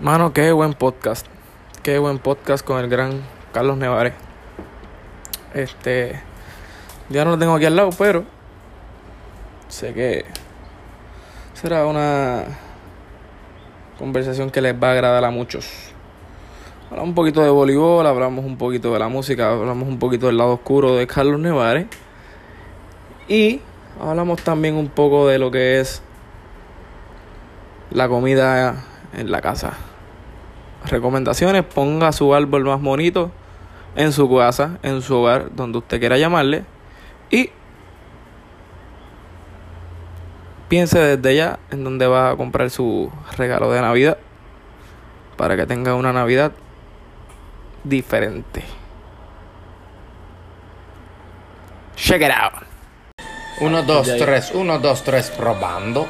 Mano, qué buen podcast. Qué buen podcast con el gran Carlos Nevares. Este. Ya no lo tengo aquí al lado, pero. Sé que. Será una. Conversación que les va a agradar a muchos. Hablamos un poquito de voleibol, hablamos un poquito de la música, hablamos un poquito del lado oscuro de Carlos Nevares. Y hablamos también un poco de lo que es la comida en la casa. Recomendaciones, ponga su árbol más bonito en su casa, en su hogar, donde usted quiera llamarle. Y piense desde ya en dónde va a comprar su regalo de Navidad. Para que tenga una Navidad diferente. Check it out. 1, 2, Ya, ya. 3, 1, 2, 3, probando.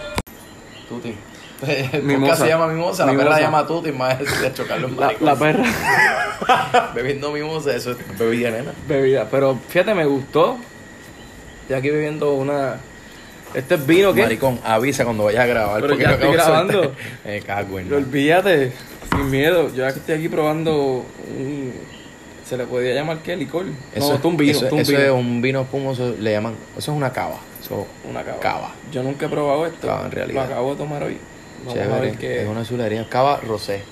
Tuti. Mimosa. se llama Mimosa, la perra se llama Tuti, más de chocarle un La, la perra. Bebiendo Mimosa, eso es bebida, nena. bebida. Pero fíjate, me gustó. Estoy aquí bebiendo una. Este es vino que. Maricón, avisa cuando vayas a grabar. Pero porque ya estoy grabando. Me cago en olvídate, sin miedo. Yo estoy aquí probando un. ¿Se le podía llamar qué? ¿Licor? no, esto es un vino. Eso, es eso un vino. es un vino espumoso, le llaman. Eso es una cava. Eso, Una cava. Cava. Yo nunca he probado esto. Cava, en realidad. Lo acabo de tomar hoy. Vamos a chévere. ver qué. Es una chulería. Cava rosé.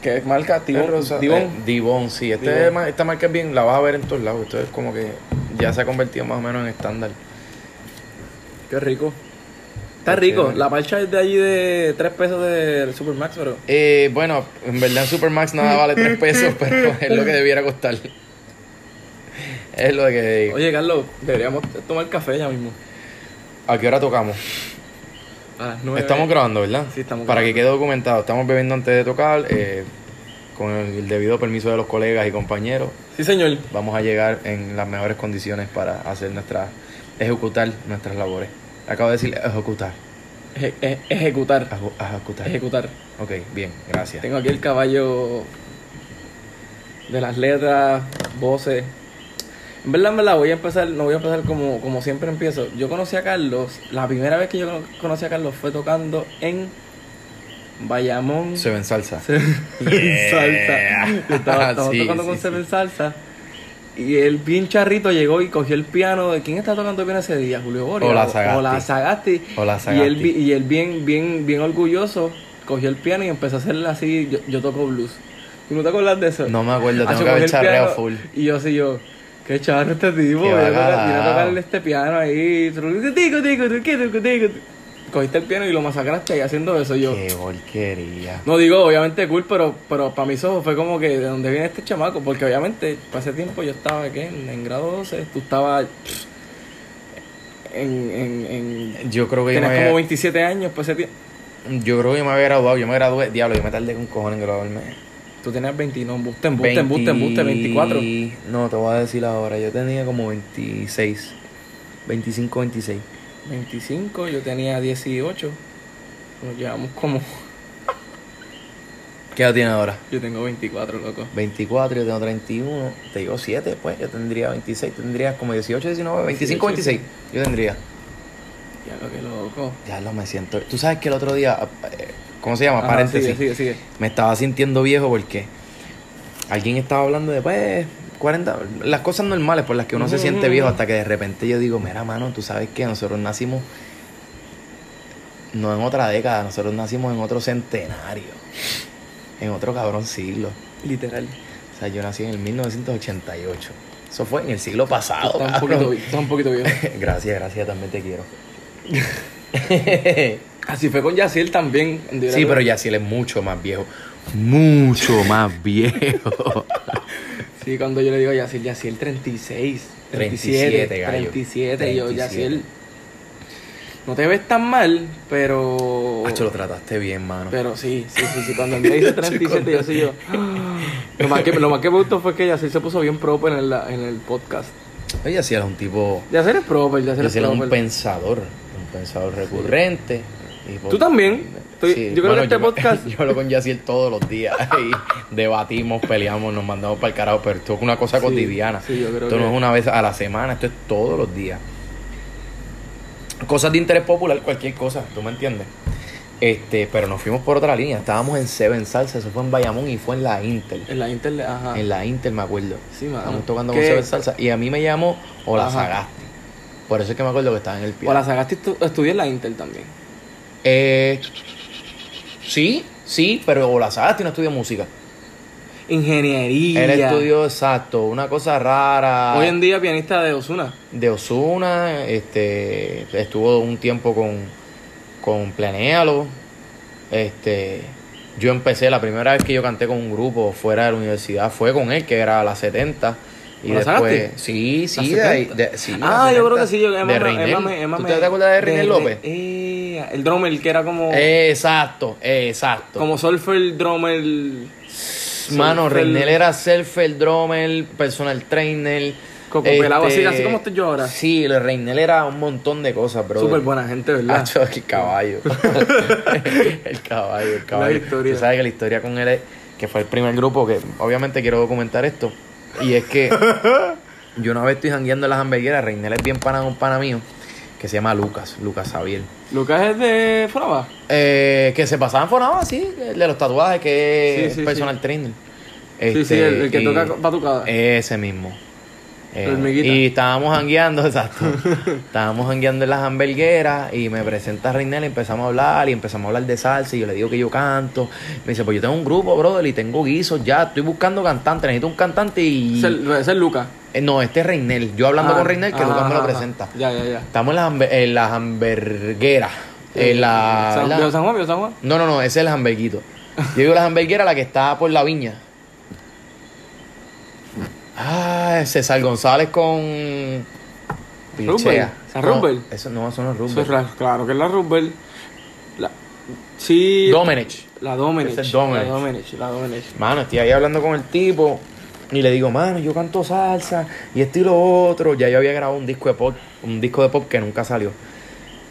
¿Qué marca? Es rosa- Tibón. eh, Dibón, sí. Este esta marca es bien, la vas a ver en todos lados. Esto es como que ya se ha convertido más o menos en estándar. Qué rico. Está Qué rico. La parcha es de allí de 3 pesos del Supermax, pero. Eh, bueno, en verdad en Supermax nada vale 3 pesos, pero es lo que debiera costar. Es lo que... Oye, Carlos, deberíamos tomar café ya mismo. ¿A qué hora tocamos? A las 9. Estamos grabando, ¿verdad? Sí, estamos Para que quede documentado. Estamos bebiendo antes de tocar, eh, con el debido permiso de los colegas y compañeros. Sí, señor. Vamos a llegar en las mejores condiciones para hacer nuestra... ejecutar nuestras labores. Acabo de decir ejecutar. Eje- e- ejecutar. Ejecutar. Ejecutar. Ok, bien, gracias. Tengo aquí el caballo de las letras, voces. En verdad, en verdad, voy a empezar, no voy a empezar como, como siempre empiezo. Yo conocí a Carlos, la primera vez que yo conocí a Carlos fue tocando en Bayamón. Seven Salsa. Seven Yeah. Salsa. Yo estaba, estaba Sí, tocando sí, con sí. Seven Salsa. Y el bien charrito llegó y cogió el piano. ¿De quién está tocando el piano ese día? Julio Boria. Hola, Sagasti. Hola, Sagasti. Hola, Y él, Sagasti. vi- y él bien, bien, bien orgulloso cogió el piano y empezó a hacerle así. Yo, yo toco blues. ¿Tú no te acuerdas de eso? No me acuerdo, tengo Hacho, que haber charreado full. Y yo así, yo, qué charro este tipo. Qué Viene a bacalao. tocarle este piano ahí. Tico, tico, tico, tico, tico. Cogiste el piano y lo masacraste ahí haciendo eso. Yo, Qué porquería. no digo, obviamente cool, pero, pero para mis ojos fue como que de dónde viene este chamaco, porque obviamente para ese tiempo yo estaba ¿qué? En, en grado 12, tú estabas pff, en, en, en Yo creo que yo me, tenías había, como 27 años para ese tiempo. yo creo que yo me había graduado. Yo me gradué, diablo, yo me tardé con cojones en graduarme. Tú tenías 20, no, embuste, embuste, embuste, embuste, 24. 20 No, te voy a decir ahora. Yo tenía como 26. 25, 26. 25, yo tenía 18. Nos llevamos como. ¿Qué edad tienes ahora? Yo tengo 24, loco. 24, yo tengo 31. Te digo 7, pues. Yo tendría 26. Tendrías como 18, 19, 25, 18. 26. Yo tendría. Ya lo que loco. Ya lo me siento. Tú sabes que el otro día. eh, ¿Cómo se llama? Ajá, Paréntesis. sigue, sigue, sigue. me estaba sintiendo viejo porque alguien estaba hablando de pues 40 las cosas normales por las que uno se siente viejo hasta que de repente yo digo mira mano tú sabes que nosotros nacimos no en otra década nosotros nacimos en otro centenario en otro cabrón siglo Literal. o sea yo nací en el 1988 eso fue en el siglo pasado Estás un, poquito, estás un poquito viejo. gracias gracias también te quiero Así fue con Yaciel también. sí pero Yaciel es mucho más viejo mucho más viejo Sí, cuando yo le digo a Yaciel, Yaciel 36, 37, 37, gallo. 37, y yo, 37. Yaciel, no te ves tan mal, pero... Hacho, lo trataste bien, mano. Pero sí, sí, sí, sí, cuando él me dice 37, yo sí, yo... Lo más, que, lo más que me gustó fue que Yaciel se puso bien proper en el, en el podcast. Oye, así era un tipo. Yaciel es proper, Yaciel es Yaciel era un pensador. Un pensador recurrente. Tú también. Estoy- yo creo que este yo podcast- Yo hablo con Yaciel todos los días. Y debatimos, peleamos, nos mandamos para el carajo. Pero esto es una cosa Sí, cotidiana. sí, yo creo esto no es una vez a la semana, esto es todos los días. Cosas de interés popular, cualquier cosa, ¿tú me entiendes? Este, pero nos fuimos por otra línea. Estábamos en Seven Salsa, eso fue en Bayamón y fue en la Intel. En la Intel, ajá. En la Intel me acuerdo. Sí. Estábamos tocando ¿Qué? con Seven Salsa. Y a mí me llamó Ola. Sagasti. Por eso es que me acuerdo que estaba en el O piano. la Sagasti estu- estudié en la Intel también. Eh, sí, sí, pero Ola Sagasti no estudió música. Ingeniería. Él estudió exacto, una cosa rara. Hoy en día pianista de Osuna. de Osuna, este, estuvo un tiempo con, con Planealo. Este, yo empecé, la primera vez que yo canté con un grupo fuera de la universidad fue con él, que era la 70. Y ¿Con la después, sí, sí, ¿La de, ahí- 70? de- sí, ah, la yo creo 70, que sí. Yo, Emma, de Reinel. Emma Emma ¿Tú me- te acuerdas de Reinel López? eh, el drummer que era como. Exacto, exacto. como Surfer drummer. Mano, Surfer- Reinel era surfer, drummer, personal trainer. Coco pelado, así- así como estoy yo ahora. Sí, el Reinel era un montón de cosas, bro. Súper buena gente, ¿verdad? Hacho, el caballo. el caballo, el caballo. historia. Tú sabes que la historia con él es que fue el primer grupo que obviamente quiero documentar esto. Y es que yo una vez estoy jangueando en las hamburgueras, Reinel es bien pana un pana mío, que se llama Lucas, Lucas Xavier. Lucas es de Foraba. Eh, que se pasaban Fonaba, sí, el de los tatuajes, que Sí, es sí, personal trainer. sí, sí, el, el que y- toca batucada. Ese mismo. Eh, y estábamos jangueando, exacto. estábamos jangueando en las hamburgueras y me presenta Reinel y empezamos a hablar y empezamos a hablar de salsa y yo le digo que yo canto. Me dice, pues yo tengo un grupo, brother, y tengo guisos ya, estoy buscando cantante, necesito un cantante y... Ese es el- Lucas. Eh, no, este es Reinel. Yo hablando Ah, con Reinel, que ajá, Lucas me lo ajá, presenta. Ya, ya, ya. Estamos en las, en las hamburgueras. En la, San, la- ¿Viejo San Juan, Viejo San Juan. no, no, no, ese es el hamburguito. Yo digo la hamburguera, la que está por la viña. Ah, César González con. Pichea. San No. Eso no, eso no es Eso es Rubel. raro, claro que es la Rubel. La, sí. Domenech. La Domenech. Es Domenech. La Domenech, la Domenech. Mano, estoy ahí hablando con el tipo. Y le digo, mano, yo canto salsa y esto y lo otro. Ya yo había grabado un disco de pop, un disco de pop que nunca salió.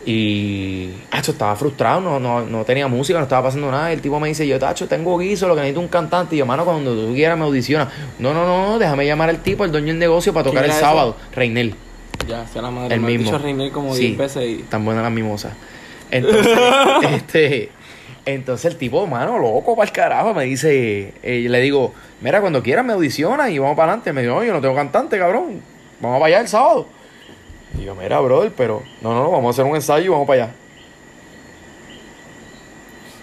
Y Tacho, estaba frustrado, no, no, no tenía música, no estaba pasando nada. El tipo me dice, yo, Tacho, tengo guiso, lo que necesito es un cantante. Y yo, mano, cuando tú quieras me audiciona. No, no, no, déjame llamar al tipo, el dueño del negocio, para tocar el ¿Quién era sábado. Reinel, Ya, sea la madre. el me mismo. dicho como Sí, 10 veces y. Tan buena la mimosa. Entonces, este, entonces el tipo, mano, loco para el carajo, me dice, eh, le digo, mira, cuando quieras me audiciona y vamos para adelante. Me dijo, "No, yo no tengo cantante, cabrón. Vamos para allá el sábado. Y yo, mira, brother, pero no, no, no, vamos a hacer un ensayo y vamos para allá.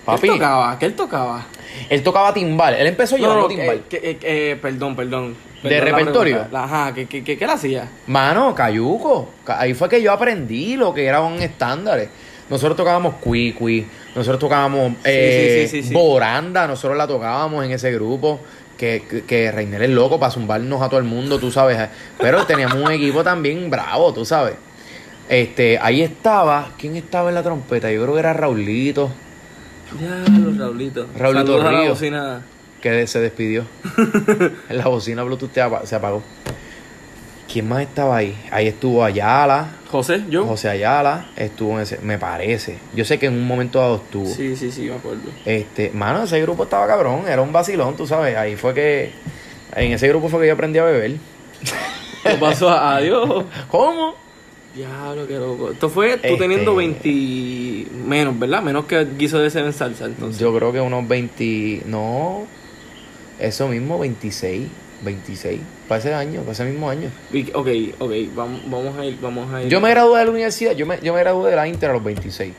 ¿Qué Papi, él tocaba? ¿Qué él tocaba? él tocaba timbal. Él empezó llevando no, timbal. eh, eh, eh, perdón, perdón. ¿De Perdón repertorio? La- Ajá, ¿qué, qué, qué, qué él hacía? Mano, cayuco. Ca- Ahí fue que yo aprendí lo que eran estándares. Nosotros tocábamos cuicui, nosotros tocábamos eh, sí, sí, sí. Boranda, nosotros la tocábamos en ese grupo. Que, que, Reiner es loco para zumbarnos a todo el mundo, tú sabes. Pero teníamos un equipo también bravo, tú sabes. Este, ahí estaba, ¿quién estaba en la trompeta? Yo creo que era Raulito, Ya, los Raulitos. Raulito Ríos. bocina. que se despidió. la bocina Bluetooth se apagó. ¿Quién más estaba ahí? Ahí estuvo Ayala, José, yo. José Ayala estuvo en ese, me parece. Yo sé que en un momento dado estuvo. Sí, sí, sí, me acuerdo. Este, mano, ese grupo estaba cabrón, era un vacilón, tú sabes. Ahí fue que, en ese grupo fue que yo aprendí a beber. ¿Qué pasó? Adiós. ¿Cómo? Diablo, qué loco. Esto fue tú Este- teniendo 20 menos, ¿verdad? Menos que guiso de Seven Salsa, entonces. Yo creo que unos 20, no, eso mismo, 26, 26, para ese año, para ese mismo año. Ok, ok, vamos, vamos a ir, vamos a ir. Yo me gradué de la universidad, yo me, yo me gradué de la Inter a los 26.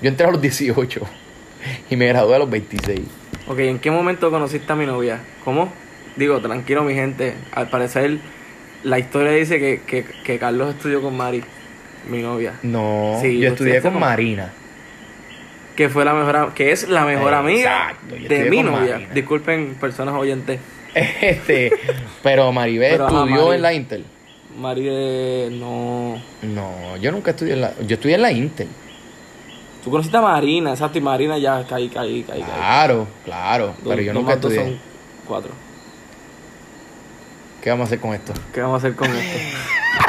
Yo entré a los 18 y me gradué a los 26. Ok, ¿en qué momento conociste a mi novia? ¿Cómo? Digo, tranquilo, mi gente. Al parecer, la historia dice que, que, que Carlos estudió con Mari, mi novia. No, Sí, yo estudié con con- Marina. Que fue la mejor, que es la mejor amiga Exacto, de mi novia. Marina. Disculpen, personas oyentes. Este, pero Maribel Pero, ajá, estudió en la Inter. Mari de... no... No, yo nunca estudié en la. Yo estudié en la Inter. Tú conociste a Marina, exacto, y Marina ya caí, caí, caí, caí. Claro, claro. Pero yo nunca estudié. son cuatro. ¿Qué vamos a hacer con esto? ¿Qué vamos a hacer con esto?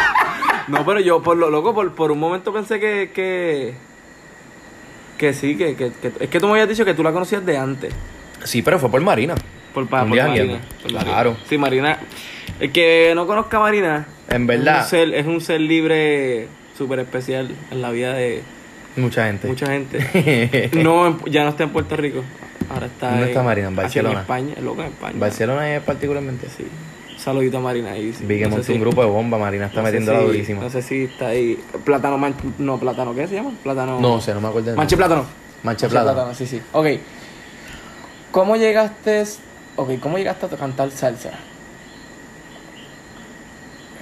no, pero yo por lo loco, por, por un momento pensé que, que, que sí, que, que, que- es que tú me habías dicho que tú la conocías de antes. Sí, pero fue por Marina. Por, pa- Un por Marina. Claro. Sí, Marina. El que no conozca a Marina En es verdad. un ser, es un ser libre súper especial en la vida de, Mucha gente. Mucha gente. no, en- ya no está en Puerto Rico. Ahora está ¿Dónde está Marina? En Barcelona. En España, loco, en España. Barcelona es particularmente. Sí. Saludito a Marina ahí. sí. Vi que No sé montó si- un grupo de bomba, Marina está no metiendo la si- durísima. No sé si está ahí. Plátano man... No, plátano, ¿qué se llama? Plátano. No sé, no me acuerdo. Manche plátano. Manche plátano. sí, sí. Ok. ¿Cómo llegaste? Ok, ¿cómo llegaste a cantar salsa?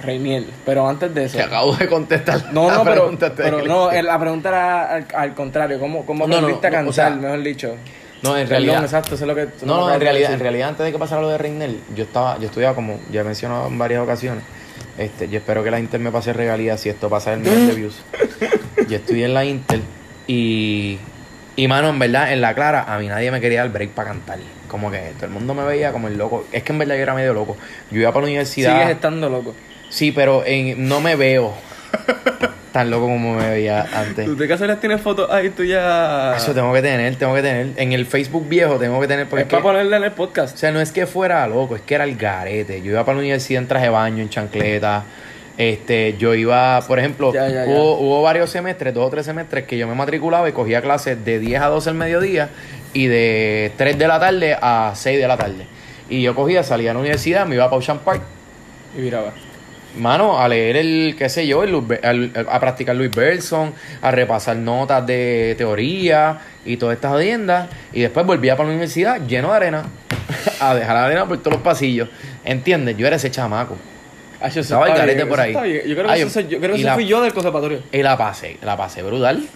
Reiniel, pero antes de eso. Te acabo de contestar. No, la no, pero, no, la pregunta era al, al contrario, ¿cómo, cómo No, no, aprendiste a no, o cantar, sea, mejor dicho? No, en Perdón, realidad. exacto, eso es lo que... No, no, en realidad, en realidad antes de que pasara lo de Reynel, yo estaba, yo estudiaba como ya he mencionado en varias ocasiones. Este, yo espero que la Inter me pase regalías si esto pasa el millón de views. Yo estudié en la Inter y y mano, en verdad, en la clara, a mí nadie me quería dar break para cantar. Como que todo el mundo me veía como el loco. Es que en verdad yo era medio loco. Yo iba para la universidad. Sigues estando loco. Sí, pero en, no me veo tan loco como me veía antes. ¿Tú de casualidad tienes fotos ahí tuya? Eso tengo que tener, tengo que tener. En el Facebook viejo tengo que tener. Porque es es que- para ponerle en el podcast. o sea, no es que fuera loco, es que era el garete. Yo iba para la universidad en traje de baño, en chancleta. Este, yo iba, por ejemplo, Ya, ya, ya. Hubo, hubo varios semestres, dos o tres semestres, que yo me matriculaba y cogía clases de 10 a 12 al mediodía y de 3 de la tarde a 6 de la tarde. Y yo cogía, salía a la universidad, me iba para Ocean Park, Y miraba. mano, a leer el, qué sé yo, el al- a practicar Luis Berson, a repasar notas de teoría y todas estas odiendas. Y después volvía para la universidad lleno de arena, a dejar la arena por todos los pasillos. ¿Entiendes? Yo era ese chamaco. Ah, eso Estaba el garete bien, por ahí. Yo creo que Ay, eso, soy yo, creo que y eso la- fui yo del conservatorio. Y la pasé, la pasé brutal.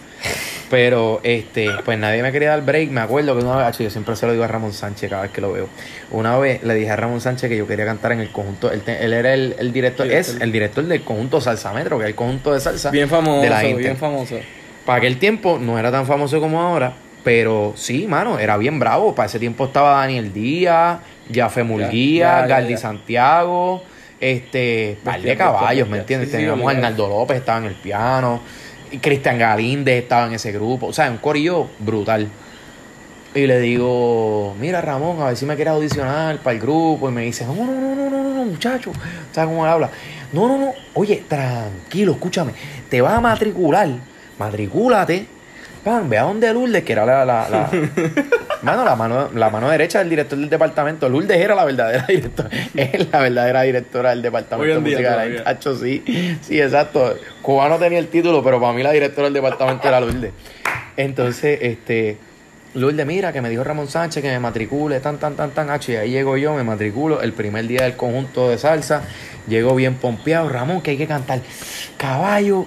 Pero, este, pues nadie me quería dar break. Me acuerdo que una vez, yo siempre se lo digo a Ramón Sánchez cada vez que lo veo. Una vez le dije a Ramón Sánchez que yo quería cantar en el conjunto. Él, te- él era el, el director, es el director del conjunto Salsa Metro, que es el conjunto de salsa. Bien famoso, de la bien famoso. Para aquel tiempo no era tan famoso como ahora, pero sí, mano, era bien bravo. Para ese tiempo estaba Daniel Díaz, Jafé Murguía, Galdi. Santiago, este, par de caballos, ¿me entiendes? Sí, sí, Teníamos a. Arnaldo López, estaba en el piano, Cristian Galíndez estaba en ese grupo, o sea, un corillo brutal. Y le digo, mira Ramón, a ver si me quieres audicionar para el grupo. Y me dice, no, no, no, no, no, no, muchacho. ¿Sabes cómo él habla? No, no, no. Oye, tranquilo, escúchame. Te vas a matricular. Matricúlate. Pan, ve a donde Lourdes, que era la, la, la- mano, la mano, la mano derecha del director del departamento. Lourdes era la verdadera directora. Es la verdadera directora del departamento de día música de sí. Sí, exacto. Cubano tenía el título, pero para mí la directora del departamento era Lourdes. Entonces, este, Lourdes, mira, que me dijo Ramón Sánchez que me matricule, tan, tan, tan, tan, hacho. Y ahí llego yo, me matriculo el primer día del conjunto de salsa. Llego bien pompeado, Ramón, que hay que cantar. Caballo,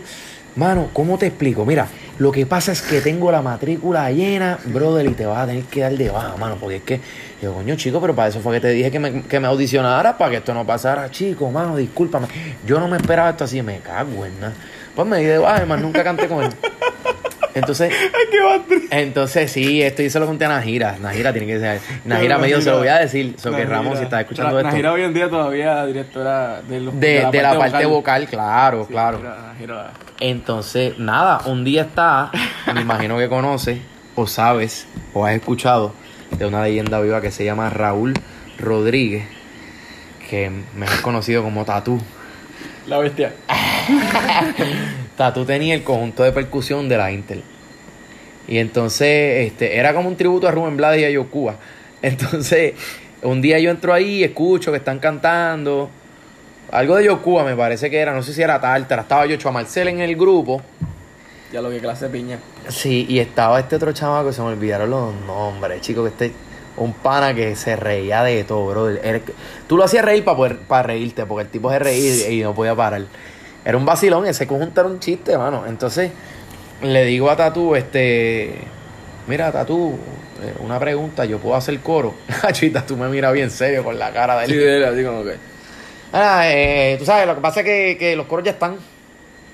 mano, ¿cómo te explico? Mira, lo que pasa es que tengo la matrícula llena, brother, y te vas a tener que dar de baja, mano, porque es que, yo, coño, chico, pero para eso fue que te dije que me, que me audicionara, para que esto no pasara, chico, mano, discúlpame. Yo no me esperaba esto así, me cago en nada. Pues me di de baja, más nunca canté con él. Entonces, entonces sí, esto yo se lo conté a Najira. Najira tiene que ser. Najira me dijo, se lo voy a decir. So que Ramón, si estás escuchando esto. Najira hoy en día todavía directora de, los- De, de la parte vocal, claro, Sí, claro. Najira- Najira- Entonces, nada, un día está, me imagino que conoces, o sabes, o has escuchado de una leyenda viva que se llama Raúl Rodríguez, que mejor conocido como Tatú. La bestia. Tatú tenía el conjunto de percusión de la Intel. Y entonces, este, era como un tributo a Rubén Blades y a Yocuba. Entonces, un día yo entro ahí, escucho que están cantando. Algo de Yocuba me parece que era, no sé si era Tártara. Estaba yo, a Marcel en el grupo. Ya lo que clase de piña. Sí, y estaba este otro chamaco que se me olvidaron los nombres, chico, que este, un pana que se reía de todo, bro. Tú lo hacías reír para para reírte, porque el tipo se reía y no podía parar. Era un vacilón, ese conjunto era un chiste, mano. Entonces, le digo a Tatú, este, mira, Tatú, eh, una pregunta, yo puedo hacer coro. Chita, tú me miras bien serio con la cara de él. Sí, de él, así como que. Ah, eh, tú sabes, lo que pasa es que, que los coros ya están.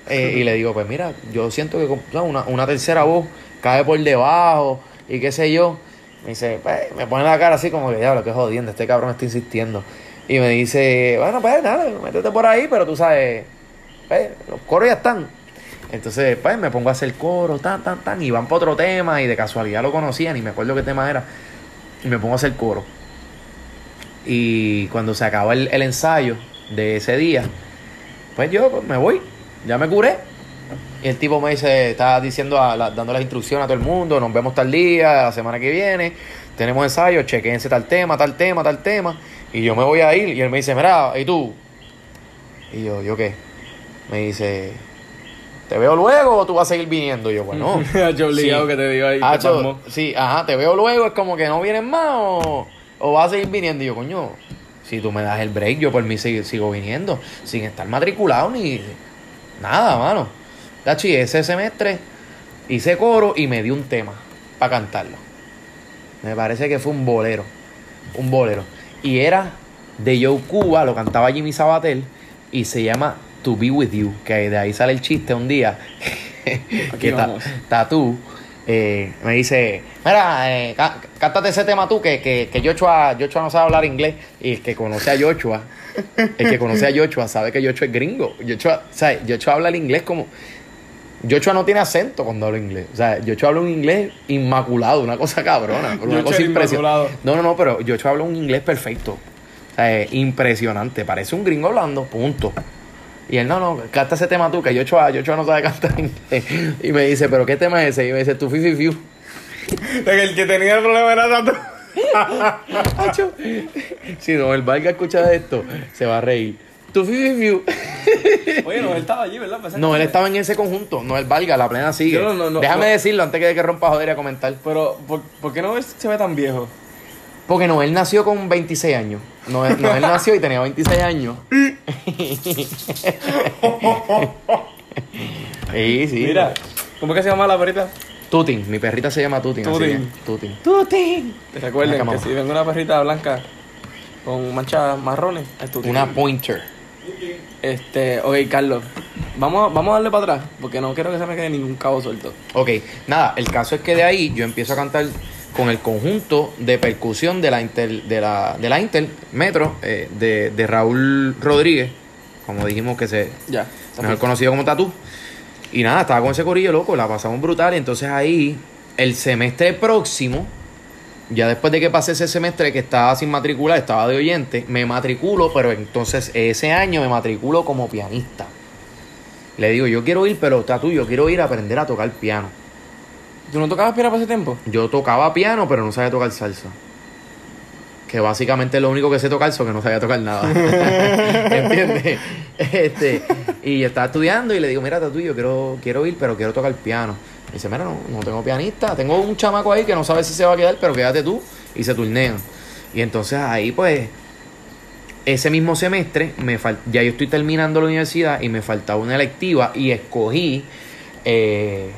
Eh, y le digo, pues mira, yo siento que una, una tercera voz cae por debajo y qué sé yo. Me dice, pues, me pone la cara así como que, diablo, qué jodiendo, este cabrón está insistiendo. Y me dice, bueno, pues nada, métete por ahí, pero tú sabes, pues, los coros ya están. Entonces, pues, me pongo a hacer coro, tan, tan, tan, y van para otro tema, y de casualidad lo conocían, y me acuerdo qué tema era, y me pongo a hacer coro. Y cuando se acaba el, el ensayo de ese día, pues yo pues, me voy, ya me curé. Y el tipo me dice, está diciendo, dando las instrucciones a todo el mundo, nos vemos tal día, la semana que viene, tenemos ensayo, chequense tal tema, tal tema, tal tema. Y yo me voy a ir y él me dice, mira, ¿y tú? Y yo, ¿yo qué? Me dice, ¿te veo luego o tú vas a seguir viniendo? Y yo, bueno. Yo obligado sí. que te digo ahí. Ah, sí, ajá, te veo luego, es como que no vienes más o, o vas a seguir viniendo. Y yo, coño, si tú me das el break, yo por mí sigo, sigo viniendo, sin estar matriculado ni nada, mano. Tachi, ese semestre hice coro y me di un tema para cantarlo. Me parece que fue un bolero, un bolero. Y era de Joe Cuba, lo cantaba Jimmy Sabatel y se llama To Be With You, que de ahí sale el chiste un día. que ta- vamos. Tatú eh, me dice, mira, eh, cá- cántate ese tema tú, que, que, que Joshua, Joshua no sabe hablar inglés. Y el que conoce a Joshua, el que conoce a Joshua sabe que Joshua es gringo. Joshua, sea, Joshua habla el inglés como... Joshua no tiene acento cuando habla inglés. O sea, Joshua habla un inglés inmaculado, una cosa cabrona. Una cosa impresionante. inmaculado. No, no, no, pero Joshua habla un inglés perfecto. O sea, es impresionante. Parece un gringo hablando, punto. Y él, no, no, canta ese tema tú, que Joshua, Joshua no sabe cantar inglés. Y me dice, ¿pero qué tema es ese? Y me dice, tu fifi fiu. De que el que tenía el problema era tanto. Si no, el Valga escucha esto, se va a reír. Tu fifi fiu. Oye, no, él estaba allí, ¿verdad? Pensé No, él estaba en ese conjunto, no el Valga, la plena sigue. No, no, no, Déjame no. decirlo antes que, que rompa joder y a comentar. Pero, ¿por, por qué no se ve tan viejo? Porque no, él nació con 26 años. No, él- no, él nació y tenía 26 años. sí, sí. Mira, ¿cómo es que se llama la perrita? Tutin, mi perrita se llama Tutin. así Tutin. que, Tutin. Tutin. Te recuerden que si ven una perrita blanca con manchas marrones, es tu Una pointer. Este, ok, Carlos, vamos, vamos a darle para atrás, porque no quiero que se me quede ningún cabo suelto. Ok, nada, el caso es que de ahí yo empiezo a cantar con el conjunto de percusión de la Intel, de la, de la Intel Metro, eh, de, de Raúl Rodríguez, como dijimos que se, Ya. mejor conocido como Tatú. Y nada, estaba con ese corillo loco, la pasamos brutal. Y entonces ahí, el semestre próximo, ya después de que pasé ese semestre que estaba sin matricular, estaba de oyente, me matriculo, pero entonces ese año me matriculo como pianista. Le digo, yo quiero ir, pero Tatú, yo quiero ir a aprender a tocar piano. ¿Tú no tocabas piano para ese tiempo? Yo tocaba piano, pero no sabía tocar salsa. Que básicamente es lo único que sé tocar, eso que no sabía tocar nada. ¿Entiendes? Este, y yo estaba estudiando y le digo, mira, Tatu, yo quiero, quiero ir, pero quiero tocar piano. Me dice, mira, no, no tengo pianista. Tengo un chamaco ahí que no sabe si se va a quedar, pero quédate tú. Y se turnean. Y entonces ahí, pues, ese mismo semestre, me fal- ya yo estoy terminando la universidad y me faltaba una electiva y escogí eh,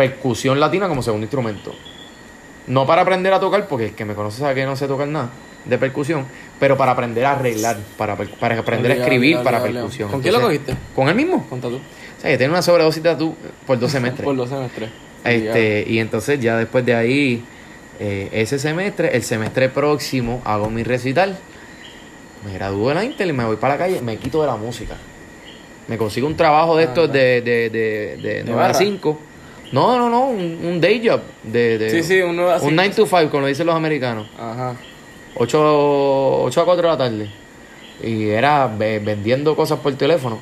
percusión latina como segundo instrumento. No para aprender a tocar, porque el que me conoce sabe que no sé tocar nada de percusión, pero para aprender a arreglar, para, para aprender a escribir para percusión. ¿Con quién lo cogiste? Con él mismo. Con Tatu. O sea, yo tenía una sobredosis de tú por dos semestres. Por los semestres. Este, y entonces ya después de ahí, eh, ese semestre, el semestre próximo, hago mi recital. Me gradúo de la Intel y me voy para la calle, me quito de la música. Me consigo un trabajo de Ah, estos ya. de, de, de, de 9 a barra? 5. No, no, no, un, un day job. De, de- Sí, sí, uno así. un 9 to 5, como lo dicen los americanos. Ajá. 8, 8 a 4 de la tarde. Y era ve- vendiendo cosas por teléfono.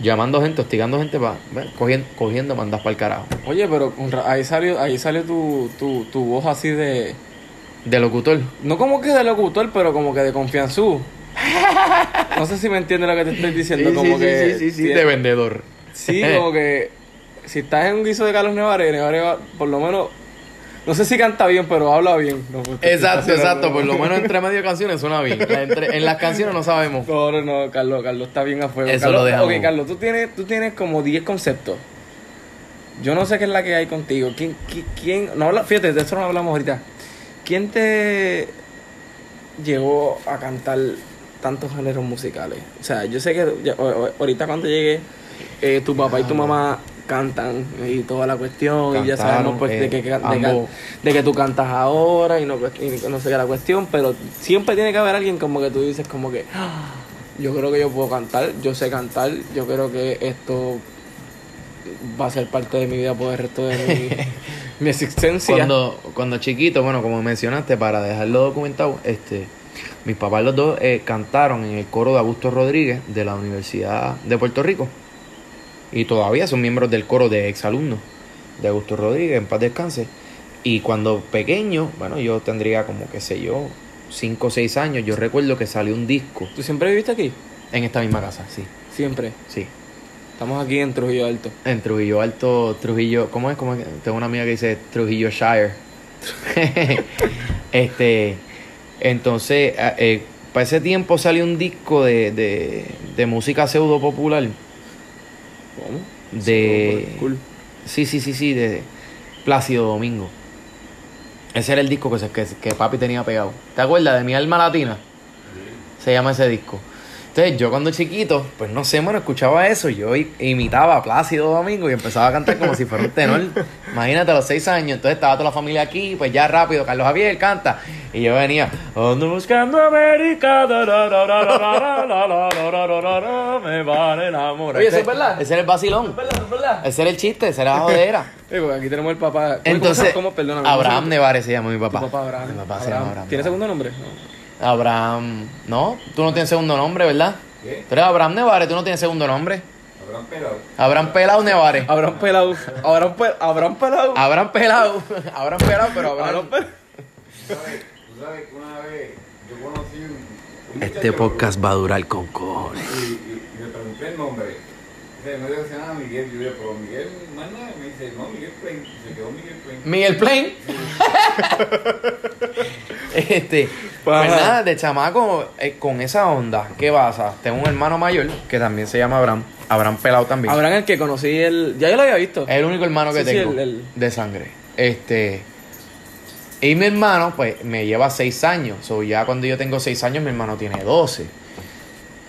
Llamando gente, hostigando gente para cogiendo, cogiendo mandas para el carajo. Oye, pero ahí salió, ahí salió tu, tu, tu voz así de. De locutor. No como que de locutor, pero como que de confianzú. No sé si me entiendes lo que te estoy diciendo. como que. sí, sí, sí, tiene- de vendedor. Sí, como que si estás en un guiso de Carlos Nevares, Nevares va- por lo menos, no sé si canta bien, pero habla bien. No, Exacto, exacto. Por lo menos entre medio canciones suena bien. Entre- en las canciones no sabemos. No, no, no, Carlos, Carlos está bien a fuego. Eso Carlos, lo dejamos. Ok, Carlos, tú tienes, tú tienes como 10 conceptos. Yo no sé qué es la que hay contigo. ¿Quién, qui- quién, no habla, fíjate, de eso no hablamos ahorita. ¿Quién te llegó a cantar tantos géneros musicales? O sea, yo sé que ahorita cuando llegue, eh, tu papá y tu mamá cantan y toda la cuestión y ya sabemos pues de, eh, que, que- de, que- de que tú cantas ahora y no, y no sé qué la cuestión, pero siempre tiene que haber alguien como que tú dices como que "Ah, yo creo que yo puedo cantar, yo sé cantar, yo creo que esto va a ser parte de mi vida por el resto de mi, mi existencia. Cuando, cuando chiquito, bueno, como mencionaste, para dejarlo documentado, este, mis papás los dos eh, cantaron en el coro de Augusto Rodríguez de la Universidad de Puerto Rico. Y todavía son miembros del coro de exalumnos de Augusto Rodríguez, en paz descanse. Y cuando pequeño, bueno, yo tendría como, qué sé yo, 5 o 6 años, yo recuerdo que salió un disco ¿Tú siempre viviste aquí? en esta misma casa, sí, Siempre. sí. Estamos aquí en Trujillo Alto. En Trujillo Alto, Trujillo, ¿cómo es? ¿Cómo es? Tengo una amiga que dice Trujillo Shire. este, entonces, eh, eh, para ese tiempo salió un disco de, de, de música pseudo popular. ¿Cómo? De. Cool. Sí, sí, sí, sí, de Plácido Domingo. Ese era el disco que, se- que, que papi tenía pegado. ¿Te acuerdas de Mi Alma Latina? Se llama ese disco. Entonces, yo cuando chiquito, pues no sé, mano, escuchaba eso. Yo imitaba a Plácido Domingo y empezaba a cantar como si fuera un tenor. Imagínate, a los seis años. Entonces estaba toda la familia aquí, pues ya rápido, Carlos Javier canta. Y yo venía, ando buscando América, me van a enamorar. Oye, eso es verdad. Ese era el vacilón. Es verdad, es Ese era el chiste, ese era la jodera. aquí tenemos el papá. Entonces, Abraham Nevares se llama mi papá. papá Abraham. Mi papá se llama Abraham. ¿Tiene segundo nombre? Abraham, no, tú no tienes segundo nombre, ¿verdad? ¿Qué? Tú eres Abraham Nevares, tú no tienes segundo nombre. Habrán pelado. Abraham Pelao Nevares. Abraham Pelado. Abraham, Pe- Abraham Pelado. Abraham Pelao. Abraham Pelao, pero Abraham Abraham. Pelado. ¿Tú sabes, tú sabes que una vez yo conocí un, un Este podcast va a durar con cojones. y, y, y le pregunté el nombre. Que se llama Miguel. Yo pero Miguel, más nada. Me dice, no, Miguel Plain. Y se quedó Miguel Plain. Miguel Plain. este, pues nada, de chamaco, eh, con esa onda, ¿qué pasa? Tengo un hermano mayor que también se llama Abraham. Abraham Pelao también. Abraham, el que conocí, el. Ya yo lo había visto. Es el único hermano que Sí, sí, tengo el- el- de sangre. Este. Y mi hermano, pues, me lleva seis años. O ya cuando yo tengo seis años, mi hermano tiene 12.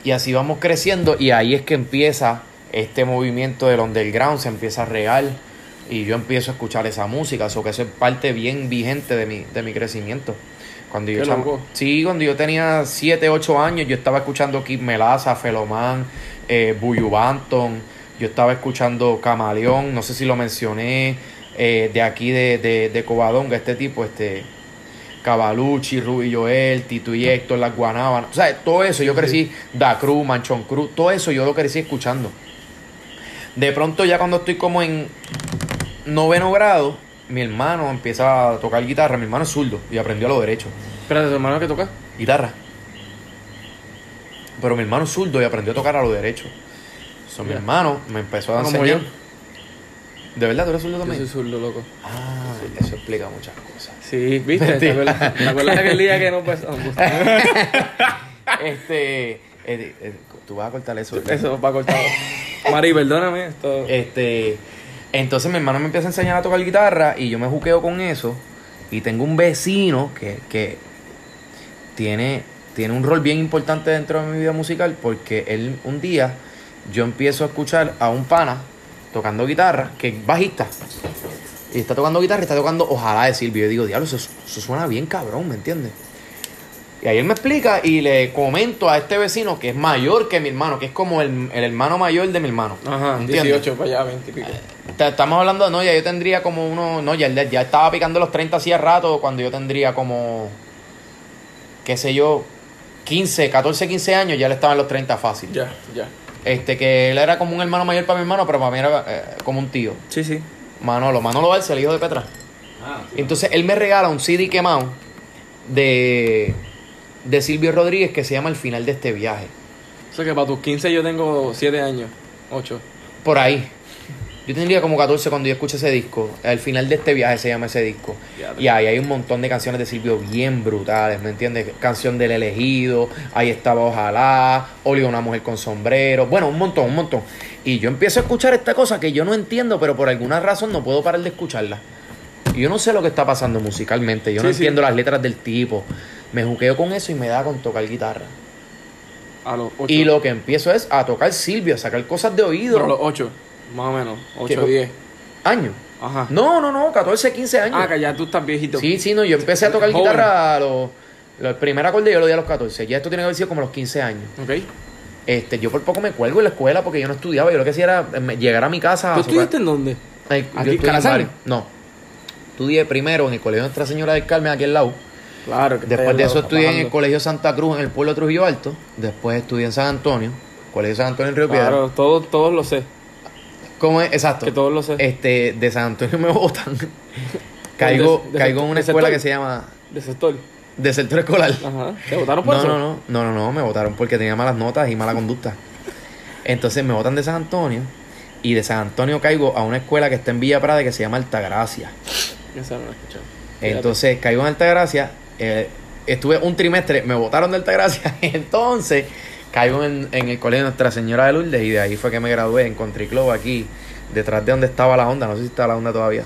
Y así vamos creciendo. Y ahí es que empieza este movimiento del underground, se empieza a regar. Y yo empiezo a escuchar esa música. O que eso es parte bien vigente de mi, de mi crecimiento. Cuando yo. Sí, cuando yo tenía 7, 8 años, yo estaba escuchando Kid Melaza, Feloman, eh, Buyu Banton, yo estaba escuchando Camaleón, no sé si lo mencioné, eh, de aquí de, de, de Covadonga, este tipo, este Cavalucci, Ruby Joel, Tito y Héctor, Las Guanábanas, o sea, todo eso yo crecí, Da Cruz, Manchón Cruz, todo eso yo lo crecí escuchando. De pronto ya cuando estoy como en noveno grado, mi hermano empieza a tocar guitarra, mi hermano es zurdo y aprendió a lo derecho. Espérate, tu hermano que toca. Guitarra. Pero mi hermano es zurdo y aprendió a tocar a lo derecho. So, mi hermano me empezó a Ah, como enseñar. yo. ¿De verdad tú eres zurdo Yo también? soy zurdo, loco. Ah, eso explica muchas cosas. Sí, ¿viste? ¿Te acuerdas, ¿Te acuerdas aquel día que no nos este. eh, tú vas a cortar eso. ¿verdad? Eso va cortado. Mari, perdóname. Esto... Este. Entonces mi hermano me empieza a enseñar a tocar guitarra y yo me juqueo con eso. Y tengo un vecino que, que tiene, tiene un rol bien importante dentro de mi vida musical porque él un día yo empiezo a escuchar a un pana tocando guitarra, que es bajista. Y está tocando guitarra y está tocando Ojalá de Silvio. Yo digo, diablo, eso suena bien cabrón, ¿me entiendes? Y ahí él me explica y le comento a este vecino que es mayor que mi hermano, que es como el, el hermano mayor de mi hermano. Ajá, ¿entiendes? 18 para allá, 20 y pico. Ta- Estamos hablando de, no, ya yo tendría como uno, no, ya, él ya estaba picando los 30 hacía rato, cuando yo tendría como, qué sé yo, 15, 14, 15 años, ya le estaba en los 30 fácil. Ya, ya. Este, que él era como un hermano mayor para mi hermano, pero para mí era eh, como un tío. Sí, sí. Manolo, Manolo Barça, el hijo de Petra. Ah, sí. Entonces él me regala un CD quemado de, de Silvio Rodríguez que se llama El final de este viaje. O sea que para tus 15 yo tengo 7 años. 8. Por ahí. Yo tendría como 14 cuando yo escuché ese disco. Al final de este viaje se llama ese disco. Y ahí hay un montón de canciones de Silvio bien brutales, ¿me entiendes? Canción del elegido, ahí estaba Ojalá, Olio una mujer con sombrero. Bueno, un montón, un montón. Y yo empiezo a escuchar esta cosa que yo no entiendo, pero por alguna razón no puedo parar de escucharla. Y yo no sé lo que está pasando musicalmente. Yo no sí. entiendo las letras del tipo. Me juqueo con eso y me da con tocar guitarra. A los 8. Y lo que empiezo es a tocar Silvio, a sacar cosas de oído. Pero a los 8. Más o menos. 8, ¿Qué? 10. Años. Ajá. No, no, no, 14, 15 años. Ah, que ya tú estás viejito. Sí, sí, no, yo empecé a tocar Joven. guitarra a los... lo- El primer acorde yo lo di a los 14. Ya esto tiene que haber sido como a los 15 años. Ok. Este, yo por poco me cuelgo en la escuela porque yo no estudiaba. Yo lo que hacía era eh, llegar a mi casa. ¿Tú a estudiaste en dónde? Yo ¿Aquí, estudié en. No. Estudié primero en el Colegio Nuestra Señora del Carmen, aquí al lado. Claro. Que Después de eso estudié en el. Colegio Santa Cruz, en el pueblo de Trujillo Alto. Después estudié en San Antonio. Colegio San Antonio en Río Piedra. Claro, todos, todos lo sé. ¿Cómo es? Exacto. Que todos lo sé. Este, de San Antonio me votan. caigo, De- de- caigo en una escuela que se llama De sector. de sector escolar. Ajá. ¿Te votaron por No, eso? no, no, no, no, no, me votaron porque tenía malas notas y mala conducta. Entonces me votan de San Antonio y de San Antonio caigo a una escuela que está en Villa Prada que se llama Altagracia. Esa no la he escuchado. Entonces caigo en Altagracia, eh, estuve un trimestre, me votaron de Altagracia, entonces caigo en, en el colegio de Nuestra Señora de Lourdes y de ahí fue que me gradué en Country Club aquí, detrás de donde estaba la onda, no sé si está la onda todavía.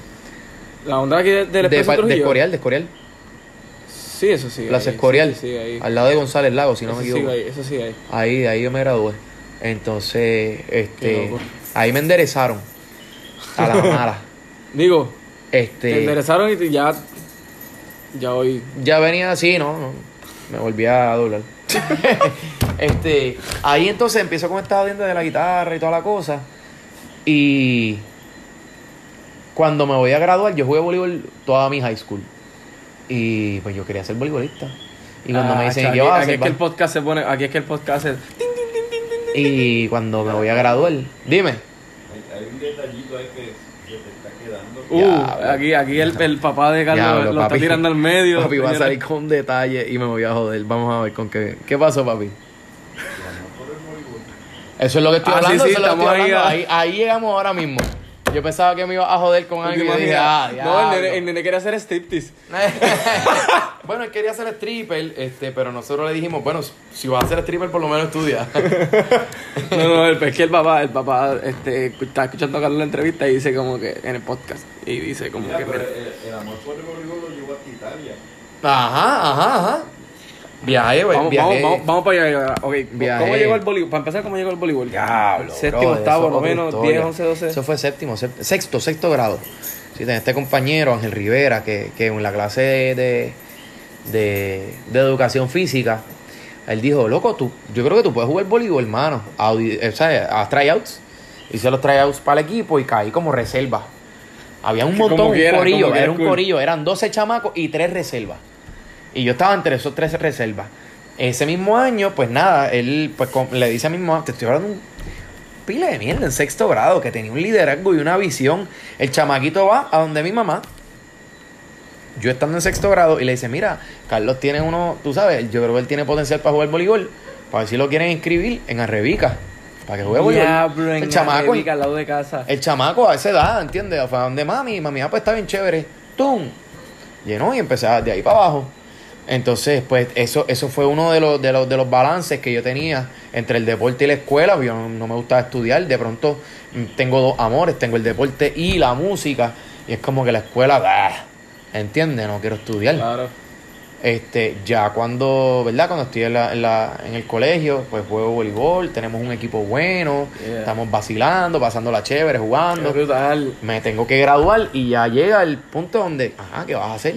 La onda aquí de- del De, de Trujillo. Escorial, de Escorial, Sí, eso sí. Ahí, Escorial, Sí, sí, ahí. al lado de González Lago, si no eso me sí, equivoco. ahí, eso sí, ahí. Ahí, de ahí yo me gradué. Entonces, este, ahí me enderezaron a la mala. Digo, te Este, enderezaron y te- ya. Ya hoy. ya venía así, ¿no? no, Me volví a doblar. este, ahí entonces empiezo con esta jodienda de la guitarra y toda la cosa. Y cuando me voy a graduar, yo jugué voleibol toda mi high school. Y pues yo quería ser voleibolista. Y cuando me Ah, dicen, chaval, ¿qué vas a aquí hacer? es que el va?" podcast se pone. Aquí es que el podcast es. Y cuando me voy a graduar, dime. Hay, hay un detallito ahí que se te está quedando. Uh, aquí, aquí el, el papá de Carlos Diablo, lo papi. está tirando al medio. Papi va a salir con detalle y me voy a joder. Vamos a ver con qué. ¿Qué pasó, papi? Eso es lo que estoy Ah, hablando. sí, eso es lo que estamos estoy ahí, hablando. ah. Ahí, ahí llegamos ahora mismo. Yo pensaba que me iba a joder con ¿Tú te algo y yo dije, ah, no, el nene, el nene quería hacer striptease. bueno, él quería hacer stripper, este, pero nosotros le dijimos, bueno, si vas a hacer stripper, por lo menos estudia. No, no, el, es que el papá, el papá este, está escuchando a Carlos la entrevista y dice como que en el podcast. Y dice como Mira, que. pero el, el amor por lo llevó hasta Italia. ajá, ajá, ajá. Viajé, güey, Vamos, vamos, vamos, vamos para allá. Ok, Viajé. ¿cómo llegó el voleibol? Para empezar, ¿cómo llegó el voleibol? Diablo, Séptimo, brother, octavo, noveno, historia. 10, 11, 12. Eso fue séptimo, sexto, sexto grado. Sí, tenía este compañero, Ángel Rivera, que, que en la clase de, de, de educación física, él dijo, loco, tú, yo creo que tú puedes jugar voleibol, hermano. O sea, a tryouts. Hice los tryouts para el equipo y caí como reserva. Había un montón, un corillo, era un cool. corillo, eran 12 chamacos y 3 reservas. Y yo estaba entre esos 13 reservas. Ese mismo año, pues nada, él pues con- le dice a mi mamá, te estoy hablando un pila de mierda en sexto grado, que tenía un liderazgo y una visión. El chamaquito va a donde mi mamá, yo estando en sexto grado, y le dice, mira, Carlos tiene uno, tú sabes, yo creo que él tiene potencial para jugar voleibol, para ver si lo quieren inscribir en Arrebica, para que juegue voleibol. Diablo, en el chamaco, Arrebica, al lado de casa. el chamaco a esa edad, ¿entiendes? Fue a donde mami, mami, ah, pues está bien chévere. ¡Tum! Llenó y empecé de ahí para abajo. Entonces, pues eso, eso fue uno de los, de, los, de los balances que yo tenía entre el deporte y la escuela. Yo no, no me gustaba estudiar. De pronto mm, tengo dos amores, tengo el deporte y la música. Y es como que la escuela, bah, ¿entiendes? No quiero estudiar. Claro. Este, ya cuando, ¿verdad? Cuando estoy en, la, en, la- en el colegio, pues juego voleibol, tenemos un equipo bueno, Yeah. estamos vacilando, pasando la chévere, jugando. Me tengo que graduar y ya llega el punto donde, ajá, ¿qué vas a hacer?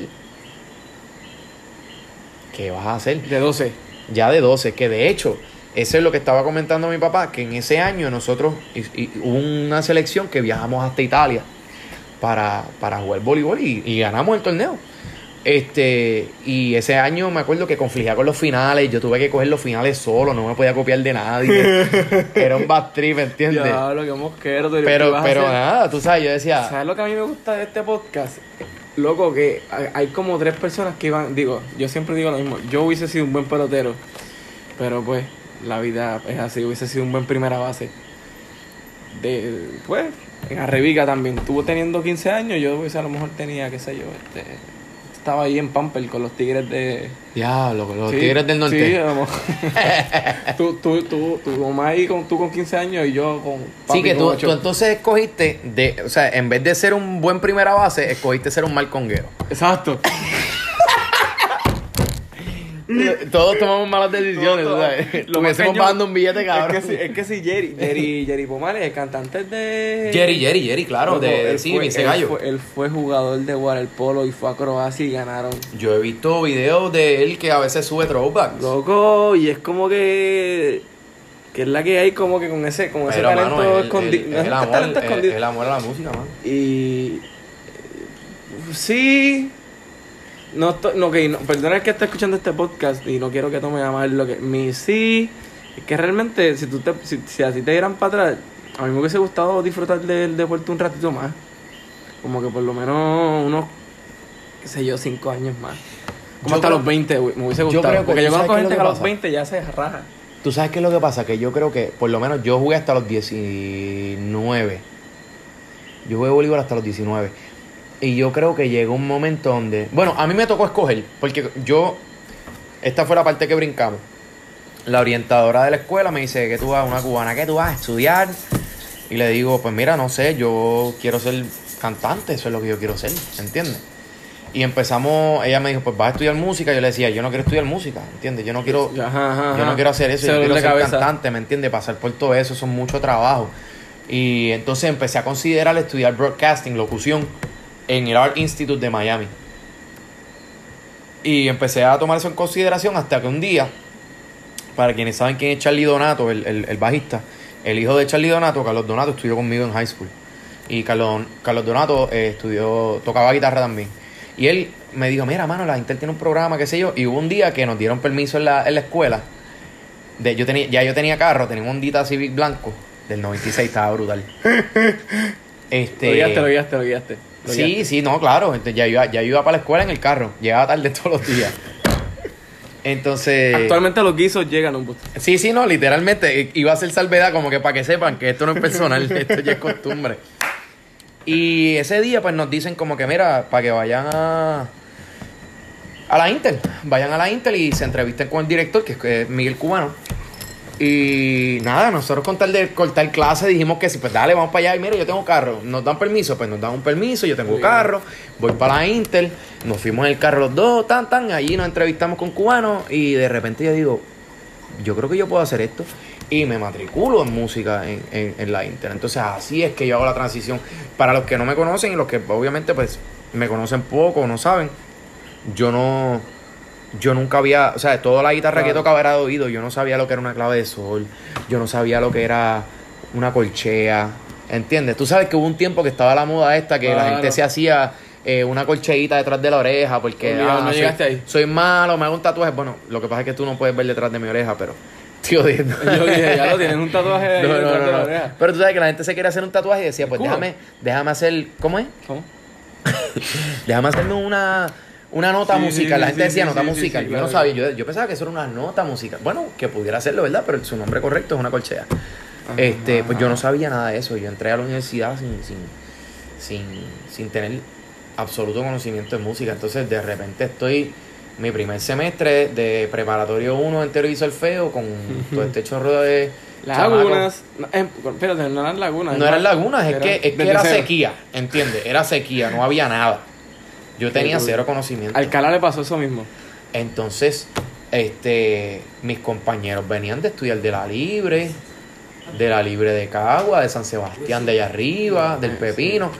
¿Qué vas a hacer? De 12. Ya de 12, que de hecho, eso es lo que estaba comentando mi papá, que en ese año nosotros y- y hubo una selección que viajamos hasta Italia para, para jugar voleibol y, y ganamos el torneo. Este, y ese año me acuerdo que confligía con los finales, yo tuve que coger los finales solo, no me podía copiar de nadie. Era un bad trip, ¿entiendes? Diablo, qué mosquero. ¿qué Pero, pero nada, tú sabes, yo decía, ¿Sabes lo que a mí me gusta de este podcast? Loco, que hay- como tres personas que iban. Digo, yo siempre digo lo mismo. Yo hubiese sido un buen pelotero. Pero pues, la vida es así. Hubiese sido un buen primera base. De, pues, en Arrebica también. Estuvo teniendo 15 años. Yo hubiese a lo mejor tenía, qué sé yo, este. Estaba ahí en Pamper con los tigres de. diablo, los Sí, tigres del norte. Sí, vamos. tú, tú, tú, tu mamá ahí con, tú con 15 años y yo con. Sí, papi que con tú, tú entonces escogiste, de, o sea, en vez de ser un buen primera base, escogiste ser un mal conguero. Exacto. Todos tomamos malas decisiones, Todo, ¿sabes? lo hubiésemos pagando un billete, cabrón. Es que sí, es que sí, Jerry, Jerry, Jerry Pomales, el cantante de... Jerry, Jerry, Jerry, claro, de, él sí, fue- él gallo. fue- Él fue jugador de waterpolo y fue a Croacia y ganaron. Yo he visto videos de él que a veces sube throwbacks. Loco, y es como que... Que es la que hay como que con ese, con ese Pero, talento mano, el- escondido. el- es amor, talento el- escondido. el amor a la música, man. Y... eh, Sí... No, estoy- no, ok, no, perdona que está escuchando este podcast y no quiero que tome a mal lo que... Mi sí... Es que realmente, si tú te, si, si así te dieran para atrás, a mí me hubiese gustado disfrutar del deporte un ratito más. Como que por lo menos unos, qué sé yo, cinco años más. Como Yo hasta creo- los 20, güey, me hubiese yo gustado. creo que Porque yo conozco gente que que a los pasa. 20 ya se raja. ¿Tú sabes qué es lo que pasa? Que yo creo que, por lo menos, yo jugué hasta los 19. Yo jugué voleibol hasta los 19. Y yo creo que llegó un momento donde... Bueno, a mí me tocó escoger, porque yo... Esta fue la parte que brincamos. La orientadora de la escuela me dice que tú vas, una cubana, que tú vas a estudiar. Y le digo, pues mira, no sé, yo quiero ser cantante, eso es lo que yo quiero ser, ¿entiendes? Y empezamos, ella me dijo, pues vas a estudiar música. Yo le decía, yo no quiero estudiar música, ¿entiendes? Yo no quiero... Ajá, ajá, Yo no quiero hacer eso, yo quiero ser cabeza. cantante, ¿me entiendes? Pasar por todo eso, son mucho trabajo. Y entonces empecé a considerar estudiar broadcasting, locución, en el Art Institute de Miami. Y empecé a tomar eso en consideración hasta que un día, para quienes saben quién es Charlie Donato, el, el, el bajista, el hijo de Charlie Donato, Carlos Donato, estudió conmigo en high school. Y Carlos, Carlos Donato eh, estudió, tocaba guitarra también. Y él me dijo, mira, mano, la Intel tiene un programa, qué sé yo. Y hubo un día que nos dieron permiso en la, en la escuela. De, yo tenía, ya yo tenía carro, tenía un Honda Civic blanco del 96, estaba brutal. Este, Lo guiaste, lo guiaste, lo guiaste. Sí, sí, no, claro. Entonces, ya iba, ya iba para la escuela en el carro. Llegaba tarde todos los días. Entonces. Actualmente los guisos llegan a un bus. Sí, sí, no, literalmente eh, iba a ser salvedad como que para que sepan que esto no es personal, esto ya es costumbre. Y ese día pues nos dicen como que mira, para que vayan a a la Intel, vayan a la Intel y se entrevisten con el director que es Miguel Cubano. Y nada, nosotros con tal de cortar clase dijimos que sí, pues dale, vamos para allá y mira, yo tengo carro, nos dan permiso, pues nos dan un permiso, yo tengo Muy bien. carro, voy para la Intel, nos fuimos en el carro los dos, tan, tan, allí nos entrevistamos con cubanos y de repente yo digo, yo creo que yo puedo hacer esto. Y me matriculo en música en, en- en la Inter. Entonces así es que yo hago la transición. Para los que no me conocen y los que obviamente pues me conocen poco o no saben, yo no... Yo nunca había, o sea, toda la guitarra que tocaba era de oído. Yo no sabía lo que era una clave de sol. Yo no sabía lo que era una colchea. ¿Entiendes? Tú sabes que hubo un tiempo que estaba la moda esta que la gente se hacía eh, una colcheita detrás de la oreja porque ah, no soy- llegaste ahí. soy malo, me hago un tatuaje. Bueno, lo que pasa es que tú no puedes ver detrás de mi oreja, pero. Tío, de- Yo dije, ya lo tienes un tatuaje ahí No, no, detrás no, de la no. oreja. Pero tú sabes que la gente se quiere hacer un tatuaje y decía, pues déjame, déjame hacer. ¿Cómo es? ¿Cómo? Déjame hacerme una, una nota Sí, musical. sí, la gente sí, decía sí, nota musical. sí, yo no sabía, yo, yo pensaba que eso era una nota musical. Bueno, que pudiera hacerlo, ¿verdad? Pero su nombre correcto es una colchea. Ajá, este, pues yo no sabía nada de eso. Yo entré a la universidad sin, sin, sin, sin tener absoluto conocimiento de música. Entonces, de repente estoy mi primer semestre de preparatorio 1 en teoría y solfeo con todo este chorro de. Lagunas. No, eh, espérate, no eran lagunas. No eran lagunas, es que, es que era cero. sequía, ¿entiendes? Era sequía, no había nada. Yo tenía duro. cero conocimiento. A Alcalá le pasó eso mismo. Entonces, este, mis compañeros venían de estudiar de la Libre, de la Libre de Cagua, de San Sebastián de allá arriba, del Pepino.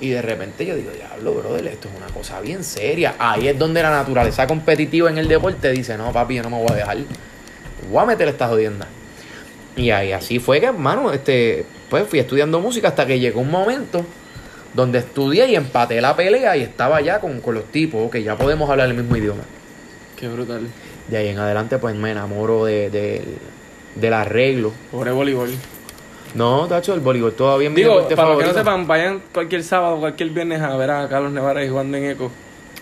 Y de repente yo digo, diablo, brother, esto es una cosa bien seria. Ahí es donde la naturaleza competitiva en el deporte dice, no, papi, yo no me voy a dejar. Voy a meter esta jodienda. Y ahí así fue que, hermano, este, pues fui estudiando música hasta que llegó un momento donde estudié y empaté la pelea y estaba ya con, con los tipos, que ya podemos hablar el mismo idioma. Qué brutal. De ahí en adelante, pues me enamoro de, de- del arreglo. Pobre voleibol. No, Tacho, el voleibol todavía es mi Digo, para los que no sepan, vayan cualquier sábado, cualquier viernes a ver a Carlos Nevares jugando en Eco.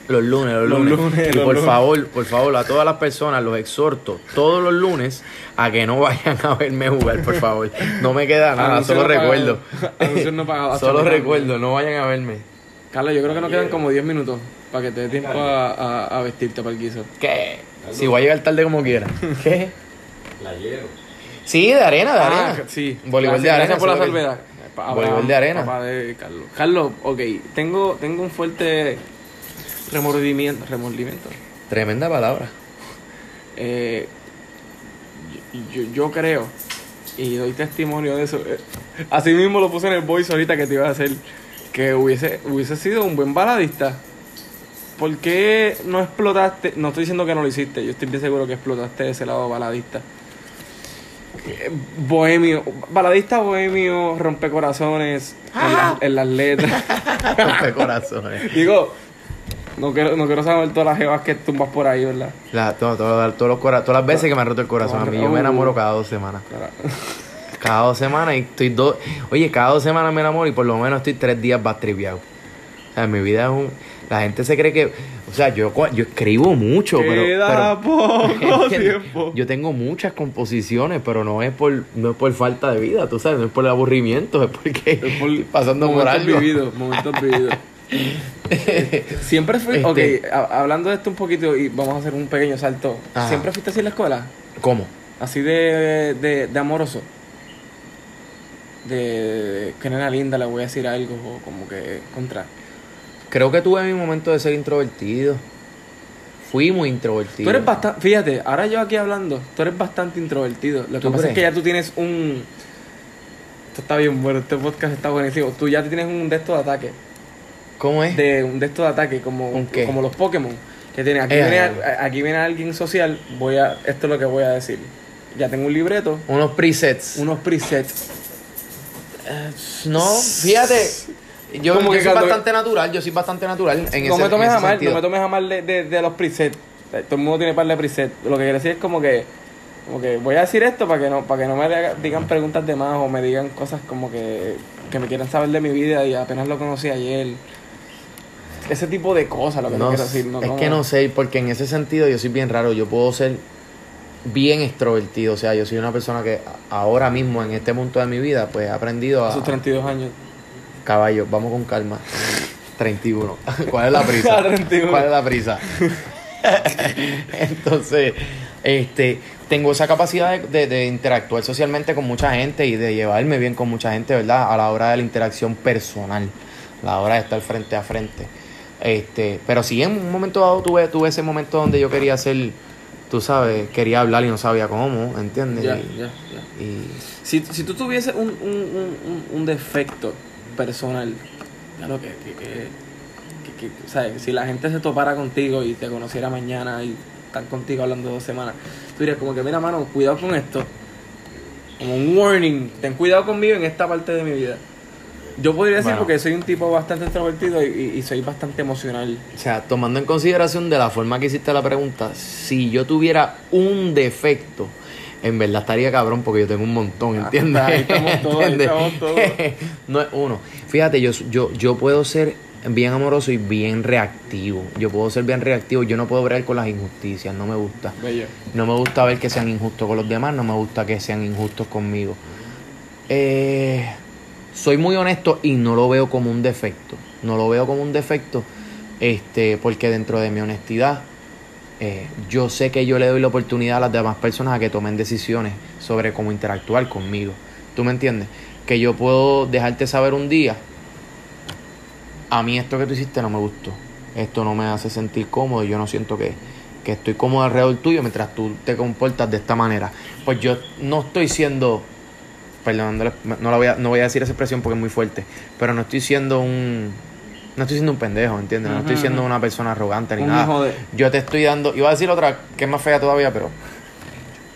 Los lunes, los, Los lunes. lunes, y los por lunes. favor, por favor, a todas las personas los exhorto todos los lunes a que no vayan a verme jugar, por favor. No me queda nada, Anuncio solo no recuerdo. Anuncio no pagado. solo recuerdo, no vayan a verme. Carlos, yo creo que nos quedan como 10 minutos para que te dé tiempo a, a, a vestirte para el guiso. ¿Qué? Si voy a llegar tarde como quiera. ¿Qué? Playero. Sí, de arena, de arena. Ah, sí. Voleibol de arena. Gracias por la salvedad. Voleibol de arena. Papá de Carlos. Carlos, ok. Tengo, tengo un fuerte remordimiento. Remordimiento. Tremenda palabra. Eh, yo, yo- yo creo, y doy testimonio de eso, eh, así mismo lo puse en el voice ahorita que te iba a hacer, que hubiese, hubiese sido un buen baladista. ¿Por qué no explotaste? No estoy diciendo que no lo hiciste, yo estoy bien seguro que explotaste ese lado baladista. Eh, Bohemio, baladista bohemio, rompecorazones en, las- en las letras. Rompe corazones. Digo, no quiero, no quiero saber todas las jevas que tumbas por ahí, ¿verdad? La- todo- todo- todos los cora- todas las veces que me han roto el corazón a mí, yo me Uh. enamoro cada dos semanas. Claro. Cada dos semanas y estoy dos. Oye, cada dos semanas me enamoro y por lo menos estoy tres días bastripeado. O sea, mi vida es un. La gente se cree que. O sea, yo, yo escribo mucho, pero. Queda pero- poco ¿entiendes? tiempo. Yo tengo muchas composiciones, pero no es por no es por falta de vida, tú sabes, no es por el aburrimiento, es porque Es por pasando por momentos algo. vividos, momentos vividos. Siempre fui, Este- ok, a- hablando de esto un poquito y vamos a hacer un pequeño salto. Ajá. ¿Siempre fuiste así en la escuela? ¿Cómo? Así de, de, de amoroso. De que nena linda le voy a decir algo o como que contra. Creo que tuve mi momento de ser introvertido. Fui muy introvertido. Tú eres bastante, fíjate, ahora yo aquí hablando, tú eres bastante introvertido. Lo que ¿Tú pasa crees? es que ya tú tienes un... Esto está bien bueno, este podcast está buenísimo. Tú ya tienes un de estos de ataque. ¿Cómo es? de de estos de ataque como, como los Pokémon que tiene aquí Eh, viene eh. a- aquí viene alguien social voy a esto es lo que voy a decir ya tengo un libreto Unos presets. unos presets No, fíjate. Yo, Como yo que soy cuando- bastante natural, yo soy bastante natural en no ese me tomes en a mal sentido. no me tomes a mal de, de, de los presets Eh, todo el mundo tiene par de presets lo que quiero decir es como que como que voy a decir esto para que no para que no me diga- digan preguntas de más o me digan cosas como que que me quieran saber de mi vida y apenas lo conocí ayer ese tipo de cosas lo que No, quiero decir no, es no- que no sé, porque en ese sentido yo soy bien raro. Yo puedo ser bien extrovertido. O sea, yo soy una persona que ahora mismo, en este punto de mi vida, pues he aprendido a sus 32 años Caballo, vamos con calma. 31. ¿Cuál es la prisa? Ah, 31. ¿Cuál es la prisa? Entonces, este, tengo esa capacidad de, de- de interactuar socialmente con mucha gente y de llevarme bien con mucha gente, ¿verdad? A la hora de la interacción personal, a la hora de estar frente a frente. Este, pero sí, en un momento dado tuve, tuve ese momento donde yo quería hacer, tú sabes, quería hablar y no sabía cómo, ¿entiendes? ya Y- ya ya y Si, si tú tuvieses un, un, un, un- defecto personal, claro que, que, que, que- que, ¿sabes? Si la gente se topara contigo y te conociera mañana y estar contigo hablando dos semanas, tú dirías como que, mira, mano, cuidado con esto. Como un warning, ten cuidado conmigo en esta parte de mi vida. Yo podría decir Bueno. porque soy un tipo bastante extrovertido y, soy bastante emocional. O sea, tomando en consideración de la forma que hiciste la pregunta, si yo tuviera un defecto, en verdad estaría cabrón porque yo tengo un montón, ¿entiendes? Ah, ahí estamos todos, ahí ¿Entiendes? estamos todos. no es uno. Fíjate, yo, yo, yo puedo ser bien amoroso y bien reactivo. Yo puedo ser bien reactivo. Yo no puedo bregar con las injusticias, no me gusta. Bello. No me gusta ver que sean injustos con los demás, no me gusta que sean injustos conmigo. Eh, soy muy honesto y no lo veo como un defecto. No lo veo como un defecto, este, porque dentro de mi honestidad, eh, yo sé que yo le doy la oportunidad a las demás personas a que tomen decisiones sobre cómo interactuar conmigo. ¿Tú me entiendes? Que yo puedo dejarte saber un día, a mí esto que tú hiciste no me gustó. Esto no me hace sentir cómodo, yo no siento que, que estoy cómodo alrededor tuyo mientras tú te comportas de esta manera. Pues yo no estoy siendo, perdón, no, la voy a, no voy a decir esa expresión porque es muy fuerte, pero no estoy siendo un, no estoy siendo un pendejo, ¿entiendes? No estoy siendo una persona arrogante ni Un nada. hijo de- Yo te estoy dando, iba a decir otra que es más fea todavía, pero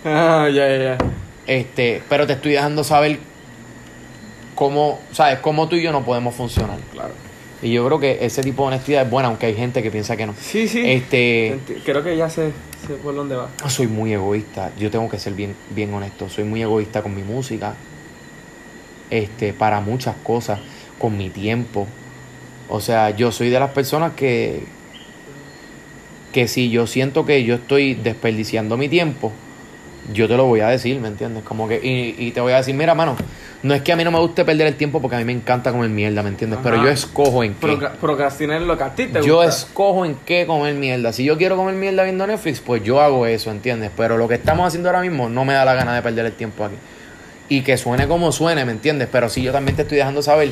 Ah, ya, ya, ya. este, pero te estoy dejando saber cómo, sabes, cómo tú y yo no podemos funcionar. Claro. Y yo creo que ese tipo de honestidad es buena, aunque hay gente que piensa que no. Sí, sí. Este, Creo que ya sé, sé por dónde va. soy muy egoísta. Yo tengo que ser bien, bien honesto. Soy muy egoísta con mi música. Este, para muchas cosas. Con mi tiempo. O sea, yo soy de las personas que. Que si yo siento que yo estoy desperdiciando mi tiempo, yo te lo voy a decir, ¿me entiendes? Como que. Y, y te voy a decir, mira, mano. No es que a mí no me guste perder el tiempo porque a mí me encanta comer mierda, ¿me entiendes? Pero yo escojo en qué. Procra- procrastinar en lo que a ti te Yo gusta. escojo en qué comer mierda. Si yo quiero comer mierda viendo Netflix, pues yo hago eso, ¿entiendes? Pero lo que estamos haciendo ahora mismo no me da la gana de perder el tiempo aquí. Y que suene como suene, ¿me entiendes? Pero si yo también te estoy dejando saber,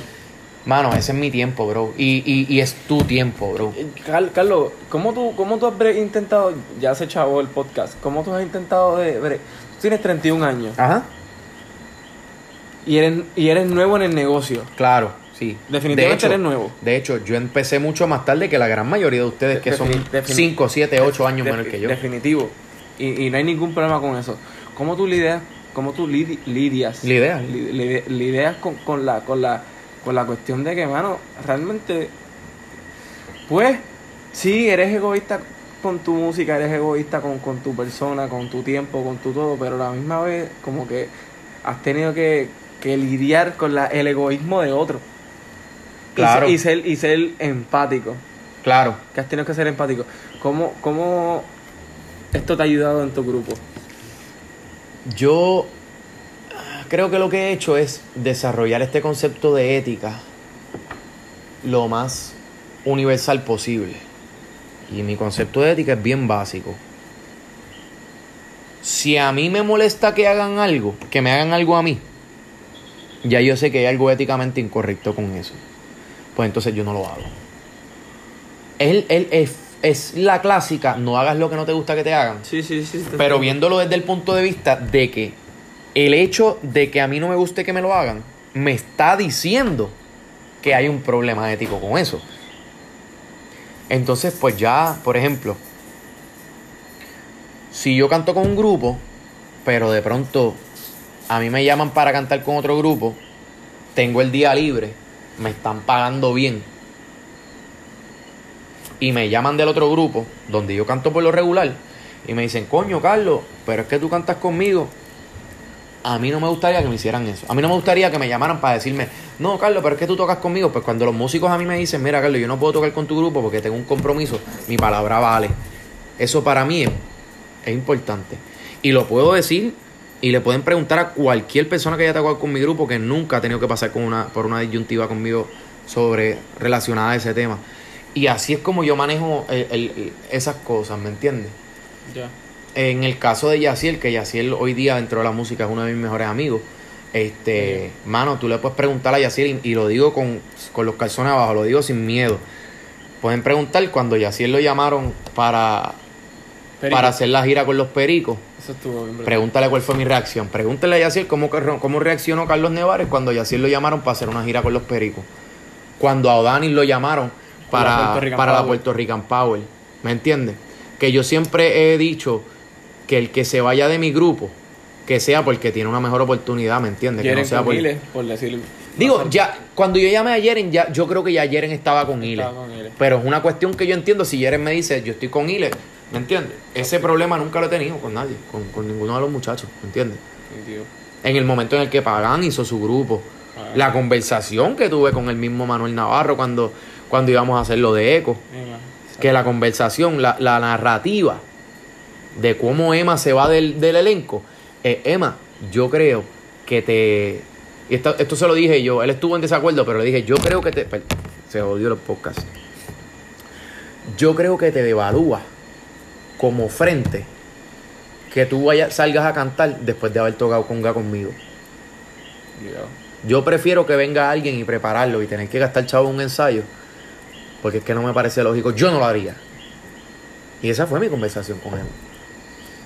mano, ese es mi tiempo, bro. Y, y, y es tu tiempo, bro. Eh, Car- Carlos, ¿cómo tú, ¿cómo tú has intentado, ya se chavó el podcast, ¿cómo tú has intentado de... bre- Tú tienes 31 años Ajá. y eres, y eres nuevo en el negocio. Claro, sí. Definitivamente de eres nuevo. De hecho, yo empecé mucho más tarde que la gran mayoría de ustedes, que son Defini- defini- 5, 7, 8 años menor que yo. Definitivo. Y, y no hay ningún problema con eso. ¿Cómo tú lidias, cómo tú lidi- lidias? Lidias. Li- li- lidias con, con la, con, la, con la cuestión de que, mano, realmente, pues, sí, eres egoísta con tu música, eres egoísta con, con tu persona, con tu tiempo, con tu todo, pero a la misma vez, como que has tenido que, que lidiar con la- el egoísmo de otro. Y Claro. Y ser, y ser empático. Claro. Que has tenido que ser empático. ¿Cómo, ¿Cómo esto te ha ayudado en tu grupo? Yo creo que lo que he hecho es desarrollar este concepto de ética lo más universal posible. Y mi concepto de ética es bien básico. Si a mí me molesta que hagan algo, que me hagan algo a mí, ya yo sé que hay algo éticamente incorrecto con eso. Pues entonces yo no lo hago. Él, él es, es la clásica, no hagas lo que no te gusta que te hagan. Sí, sí, sí. Pero viéndolo desde el punto de vista de que el hecho de que a mí no me guste que me lo hagan, me está diciendo que hay un problema ético con eso. Entonces, pues ya, por ejemplo, si yo canto con un grupo, pero de pronto a mí me llaman para cantar con otro grupo, tengo el día libre, me están pagando bien, y me llaman del otro grupo, donde yo canto por lo regular, y me dicen, coño, Carlos, pero es que tú cantas conmigo. A mí no me gustaría que me hicieran eso. A mí no me gustaría que me llamaran para decirme, no, Carlos, pero es que tú tocas conmigo. Pues cuando los músicos a mí me dicen, mira, Carlos, yo no puedo tocar con tu grupo porque tengo un compromiso, mi palabra vale. Eso para mí es, importante. Y lo puedo decir y le pueden preguntar a cualquier persona que haya tocado con mi grupo que nunca ha tenido que pasar con una, por una disyuntiva conmigo sobre relacionada a ese tema. Y así es como yo manejo el- el- esas cosas, ¿me entiendes? Ya. En el caso de Yaciel, que Yaciel hoy día dentro de la música es uno de mis mejores amigos, este, mano, tú le puedes preguntar a Yaciel y, y lo digo con, con los calzones abajo, lo digo sin miedo. Pueden preguntar cuando Yaciel lo llamaron para, Perico. para hacer la gira con los pericos. Eso estuvo bien. Pregúntale cuál fue mi reacción. Pregúntale a Yaciel cómo, cómo reaccionó Carlos Nevares cuando Yaciel lo llamaron para hacer una gira con los pericos. Cuando a Odanis lo llamaron Con la para, para la. Puerto Rican Power. ¿Me entiendes? Que yo siempre he dicho que el que se vaya de mi grupo, que sea porque tiene una mejor oportunidad, ¿me entiendes? Que no sea por... Por decir. Digo, ya, cuando yo llamé a Jeren, ya, yo creo que ya Jeren estaba con Ile. Pero es una cuestión que yo entiendo. Si Jeren me dice, yo estoy con Ile, ¿me entiendes? Ese problema nunca lo he tenido con nadie, con, con ninguno de los muchachos, ¿me entiendes? En el momento en el que Pagán hizo su grupo. Ah. La conversación que tuve con el mismo Manuel Navarro cuando, cuando íbamos a hacer lo de Eco. Que la conversación, la, la narrativa de cómo Emma se va del, del elenco. Eh, Emma, yo creo que te... y esto, esto se lo dije yo, él estuvo en desacuerdo, pero le dije, yo creo que te... Se odió los podcasts. Yo creo que te devalúa como frente que tú vayas, salgas a cantar después de haber tocado conga conmigo. Yo prefiero que venga alguien y prepararlo y tener que gastar chavo un ensayo. Porque es que no me parece lógico. Yo no lo haría. Y esa fue mi conversación con él.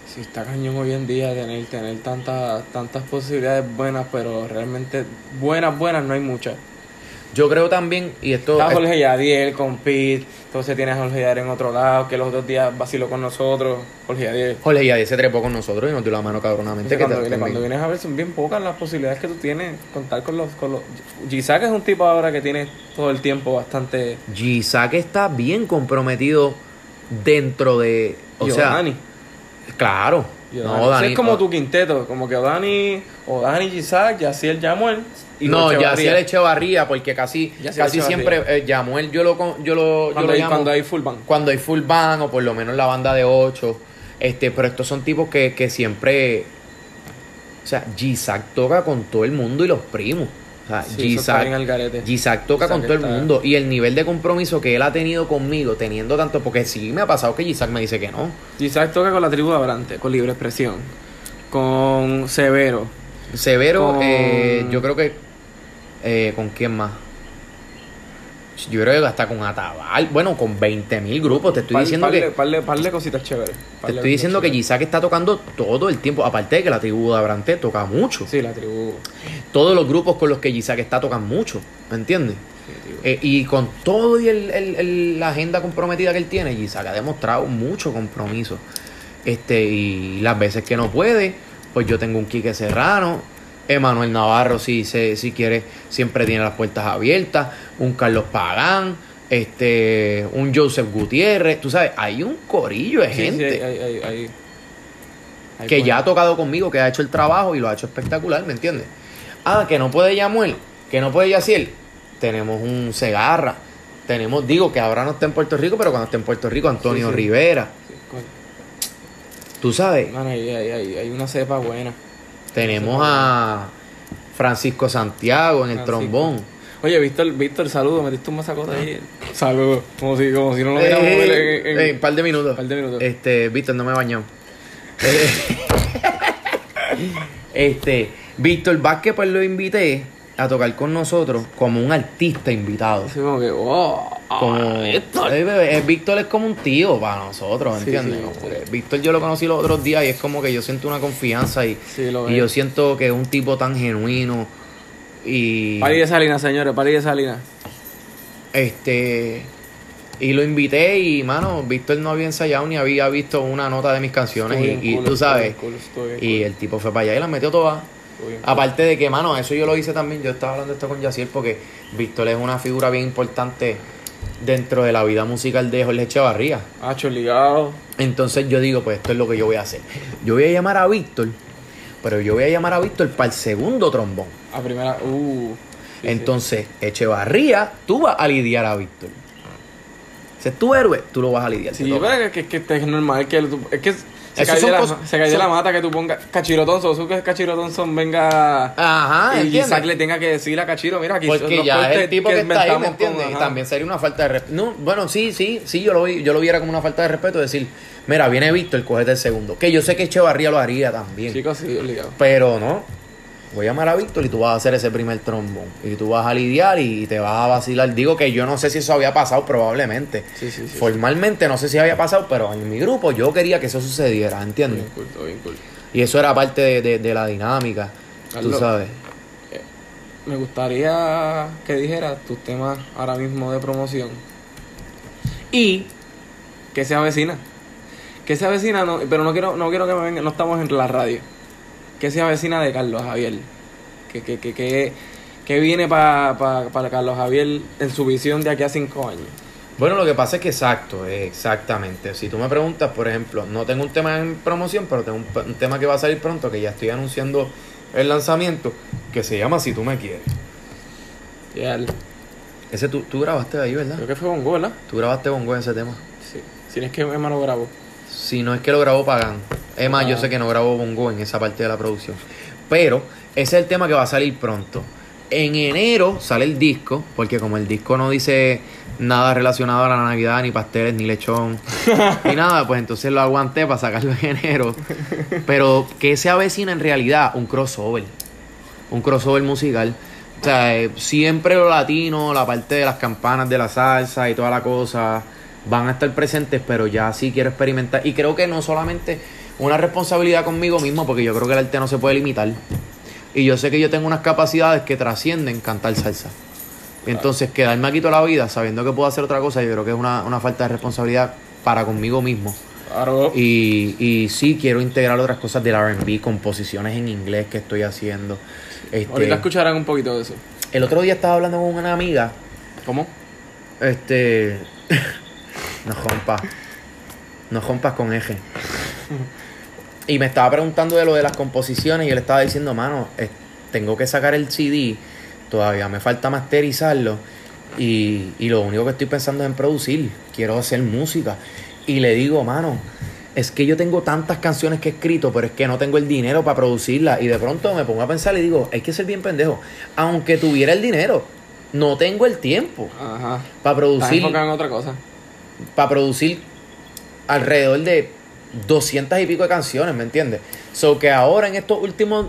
Sí, está cañón hoy en día tener, tener tantas, tantas posibilidades buenas, pero realmente buenas, buenas no hay muchas. Yo creo también, y esto. Está es- Jorge Yadiel con Pete, entonces tienes a Jorge Yadiel en otro lado, que los otros días vaciló con nosotros, Jorge Yadiel. Jorge ya se trepó con nosotros y nos dio la mano cabronamente. Entonces, que cuando, te- también- cuando vienes a ver, son bien pocas las posibilidades que tú tienes contar con los... Con los... Gisac es un tipo ahora que tiene todo el tiempo bastante... Gisac está bien comprometido dentro de. O y sea, claro. Y No, Dani. es como o- tu quinteto, como que Odani, Odani, Gisac, Yaciel, Yamuel y no. Yaciel Echevarría, porque casi, Yaciel casi siempre eh, Yamuel yo lo, yo lo, yo Cuando, lo hay, llamo cuando hay full band. cuando hay full band o por lo menos la banda de 8. Este, pero estos son tipos que, que siempre. O sea, Gisac toca con todo el mundo y los primos. O sea, Sí, toca con todo el mundo. Y el nivel de compromiso que él ha tenido conmigo, teniendo tanto. Porque sí me ha pasado que Gisac me dice que no. Gisac toca con la tribu de Abrante, con Libre Expresión, con Severo. Severo, Con- eh, yo creo que. eh, ¿Con quién más? Yo creo que hasta con Atabal. Bueno, con 20 mil grupos. Te estoy Par- diciendo par de- que. par de- par de cositas chéveres. Te estoy diciendo que Gisac está tocando todo el tiempo. Aparte de que la tribu de Abrante toca mucho. Sí, la tribu. Todos los grupos con los que Gisac está tocan mucho. ¿Me entiendes? Eh, y con todo y el, el- el- la agenda comprometida que él tiene, Gisac ha demostrado mucho compromiso. Este, y las veces que no puede, pues yo tengo un Quique Serrano. Emanuel Navarro, si, se, si quiere, siempre tiene las puertas abiertas. Un Carlos Pagán. Este, un Joseph Gutiérrez. Tú sabes, hay un corillo de Sí, sí, gente. hay- hay- hay- que ya ha tocado conmigo, que ha hecho el trabajo y lo ha hecho espectacular, ¿me entiendes? Ah, que no puede Yamuel, que no puede Yaciel. Tenemos un Segarra. Tenemos, digo, que ahora no está en Puerto Rico, pero cuando está en Puerto Rico, Antonio Sí. Rivera. Tú sabes, ahí, hay una cepa buena. Tenemos a Francisco Santiago en el Francisco. trombón. Oye, Víctor, Víctor, saludo, metiste un masacote ahí. Saludo. Como si, como si no lo Eh, hubiéramos eh, en, en- eh, un par de minutos. par de minutos. Este, Víctor, no me bañó. Eh, este, Víctor Vázquez, pues lo invité a tocar con nosotros como un artista invitado. Así como que, wow. Como, Víctor. Eh, eh, Víctor es como un tío para nosotros, ¿entiendes? sí, sí. Víctor yo lo conocí los otros días y es como que yo siento una confianza y, yo siento que es un tipo tan genuino y Pari de Salinas, señores, Pari de Salinas. este y lo invité y mano, Víctor no había ensayado ni había visto una nota de mis canciones y, bien y cool, tú sabes cool, y el tipo fue para allá y las metió todas. Aparte de que, mano, eso yo lo hice también. Yo estaba hablando de esto con Yaciel porque Víctor es una figura bien importante dentro de la vida musical de Jorge Echevarría. Hacho, ligado. Entonces yo digo, pues esto es lo que yo voy a hacer. Yo voy a llamar a Víctor, pero yo voy a llamar a Víctor para el segundo trombón. A primera. Uh. sí, Entonces, Echevarría, tú vas a lidiar a Víctor. Si es tu héroe, tú lo vas a lidiar. Sí, sí pero es que, es que este es normal que. Es que se cae, de la, se son- la mata que tú pongas. Cachiro Thompson, que Cachiro Thompson venga. Ajá, y. Isaac le tenga que decirle a Cachiro, mira, aquí Porque los ya es el tipo que, está ahí, ¿me entiendes? Y también sería una falta de respeto. No, bueno, sí, sí, sí, yo lo, vi- yo lo viera como una falta de respeto decir, mira, viene Víctor, cógete el segundo. Que yo sé que Echevarría lo haría también. Chicos, sí, obligado. Pero no, voy a llamar a Víctor y tú vas a hacer ese primer trombón. Y tú vas a lidiar y te vas a vacilar. Digo que yo no sé si eso había pasado, probablemente. Sí, sí, sí. Formalmente no sé si había pasado, pero en mi grupo yo quería que eso sucediera, Bien ¿entiendes? cool, todo bien cool. Y eso era parte de, de- de la dinámica, tú Carlos. sabes. Me gustaría que dijeras tus temas ahora mismo de promoción. Y que se avecina. Que se avecina, no, pero no quiero, no quiero que me venga, no estamos en la radio. Que se avecina de Carlos Javier. Que, que, que, que viene pa- pa- para Carlos Javier en su visión de aquí a cinco años. Bueno, lo que pasa es que exacto, exactamente. Si tú me preguntas, por ejemplo, no tengo un tema en promoción, pero tengo un, tema que va a salir pronto, que ya estoy anunciando el lanzamiento, que se llama Si tú me quieres. Ese tú, tú grabaste ahí, ¿verdad? creo que fue con ¿verdad? Tú grabaste con Gwen ese tema. Sí. Si no es que Emma lo grabó. Si no es que lo grabó Pagan. Es más, yo Ah. sé que no grabó Bongo en esa parte de la producción. Pero ese es el tema que va a salir pronto. En enero sale el disco, porque como el disco no dice nada relacionado a la Navidad, ni pasteles, ni lechón, ni nada, pues entonces lo aguanté para sacarlo en enero. Pero que se avecina en realidad un crossover. Un crossover musical. O sea, eh, siempre lo latino, la parte de las campanas de la salsa y toda la cosa van a estar presentes, pero ya sí quiero experimentar. Y creo que no solamente una responsabilidad conmigo mismo, porque yo creo que el arte no se puede limitar. Y yo sé que yo tengo unas capacidades que trascienden cantar salsa. Y entonces quedarme aquí toda la vida sabiendo que puedo hacer otra cosa, yo creo que es una, una falta de responsabilidad para conmigo mismo. Claro. Y, y sí quiero integrar otras cosas del RB, composiciones en inglés que estoy haciendo. Este, Ahorita escucharán un poquito de eso. el otro día estaba hablando con una amiga, ¿Cómo? este, no rompas, no rompas con eje. Y me estaba preguntando de lo de las composiciones y él estaba diciendo, mano, eh, tengo que sacar el CD, todavía me falta masterizarlo y, y lo único que estoy pensando es en producir, quiero hacer música. Y le digo, mano, es que yo tengo tantas canciones que he escrito, pero es que no tengo el dinero para producirlas. Y de pronto me pongo a pensar y digo, hay que ser bien pendejo. Aunque tuviera el dinero, no tengo el tiempo Ajá. para producir, en otra cosa. para producir alrededor de 200 y pico de canciones, ¿me entiendes? So que ahora en estos últimos,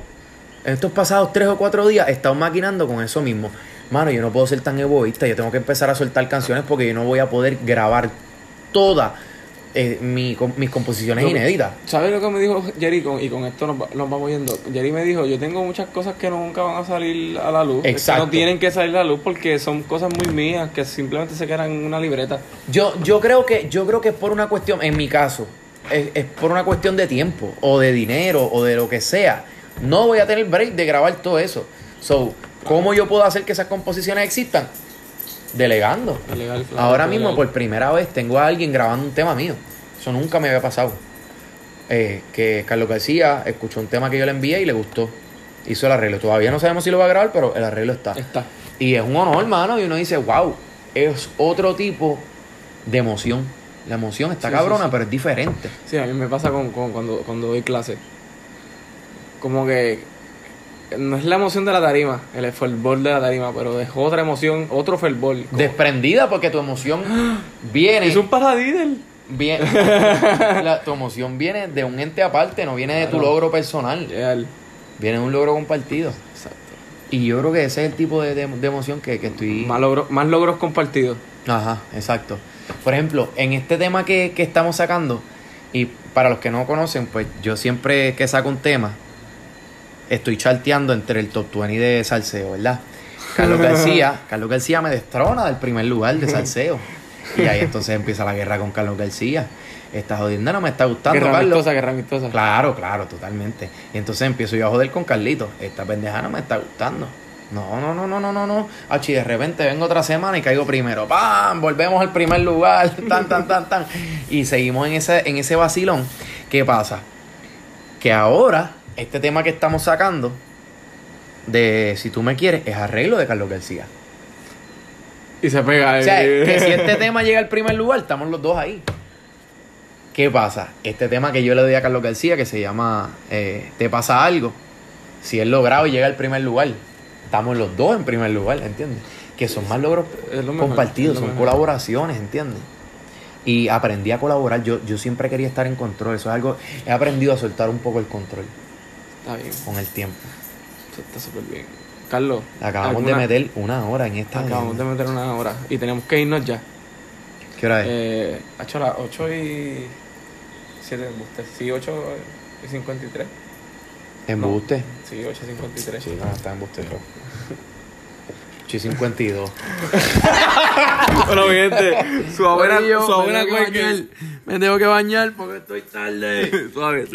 en estos pasados tres o cuatro días, he estado maquinando con eso mismo. Mano, yo no puedo ser tan egoísta, yo tengo que empezar a soltar canciones porque yo no voy a poder grabar todas eh, mi- mis composiciones Lo- inéditas. ¿Sabes lo que me dijo Jerry? Con- y con esto nos, va- nos vamos yendo. Jerry me dijo, yo tengo muchas cosas que nunca van a salir a la luz. Es que Exacto. no tienen que salir a la luz porque son cosas muy mías que simplemente se quedan en una libreta. Yo, yo creo que, yo creo que es por una cuestión, en mi caso, es, es por una cuestión de tiempo, o de dinero, o de lo que sea. No voy a tener break de grabar todo eso. So, ¿cómo yo puedo hacer que esas composiciones existan? Delegando. Claro, Ahora mismo, por primera vez, tengo a alguien grabando un tema mío. Eso nunca me había pasado. eh, que Carlos García escuchó un tema que yo le envié y le gustó. Hizo el arreglo. Todavía no sabemos si lo va a grabar, pero el arreglo está. Está. Y es un honor, hermano. Y uno dice, wow, es otro tipo de emoción. La emoción está Sí, cabrona, sí, sí. pero es diferente. Sí, a mí me pasa con, con- cuando, cuando doy clase. Como que no es la emoción de la tarima, el fervor de la tarima, pero es otra emoción, otro fervor. Como- Desprendida porque tu emoción viene. Es un paradíder. viene la- tu emoción viene de un ente aparte, no viene de tu logro personal. Real. Viene de un logro compartido. Exacto. Y yo creo que ese es el tipo de, de- de emoción que, que estoy. Más, logro- más logros compartidos. Ajá, exacto. Por ejemplo, en este tema que, que estamos sacando, y para los que no conocen, pues yo siempre que saco un tema, estoy charteando entre el top 20 de salseo, ¿verdad? Carlos García, Carlos García me destrona del primer lugar de salseo. Y ahí entonces empieza la guerra con Carlos García. Esta jodienda no me está gustando, Guerra Carlos. amistosa, guerra amistosa. Claro, claro, totalmente. Y entonces empiezo yo a joder con Carlito. Esta pendeja no me está gustando. No, no, no, no, no, no, no. Achi, de repente vengo otra semana y caigo primero. ¡Pam! Volvemos al primer lugar. Tan, tan, tan, tan. Y seguimos en ese, en ese vacilón. ¿Qué pasa? Que ahora, este tema que estamos sacando, de Si tú me quieres, es arreglo de Carlos García. Y se pega. O sea, que si este tema llega al primer lugar, estamos los dos ahí. ¿Qué pasa? Este tema que yo le doy a Carlos García, que se llama eh, Te pasa algo, si él logrado y llega al primer lugar, estamos los dos en primer lugar, ¿entiendes? Que son más logros lo compartidos, lo son mejor. colaboraciones, ¿entiendes? Y aprendí a colaborar, yo, yo siempre quería estar en control, eso es algo, he aprendido a soltar un poco el control Está bien. con el tiempo. Esto está súper bien. Carlos. Acabamos ¿alguna- de meter una hora en esta. Acabamos de meter una hora. Y tenemos que irnos ya. ¿Qué hora es? Eh, ha hecho las 8 y 7 embustes. Sí, 8 y 53. ¿Embuste? Sí, 8 y 53. Sí, no, está embustero. 852. Bueno, mi gente, suave, Corillo, suave, me tengo que bañar. Me tengo que bañar porque estoy tarde. Suave.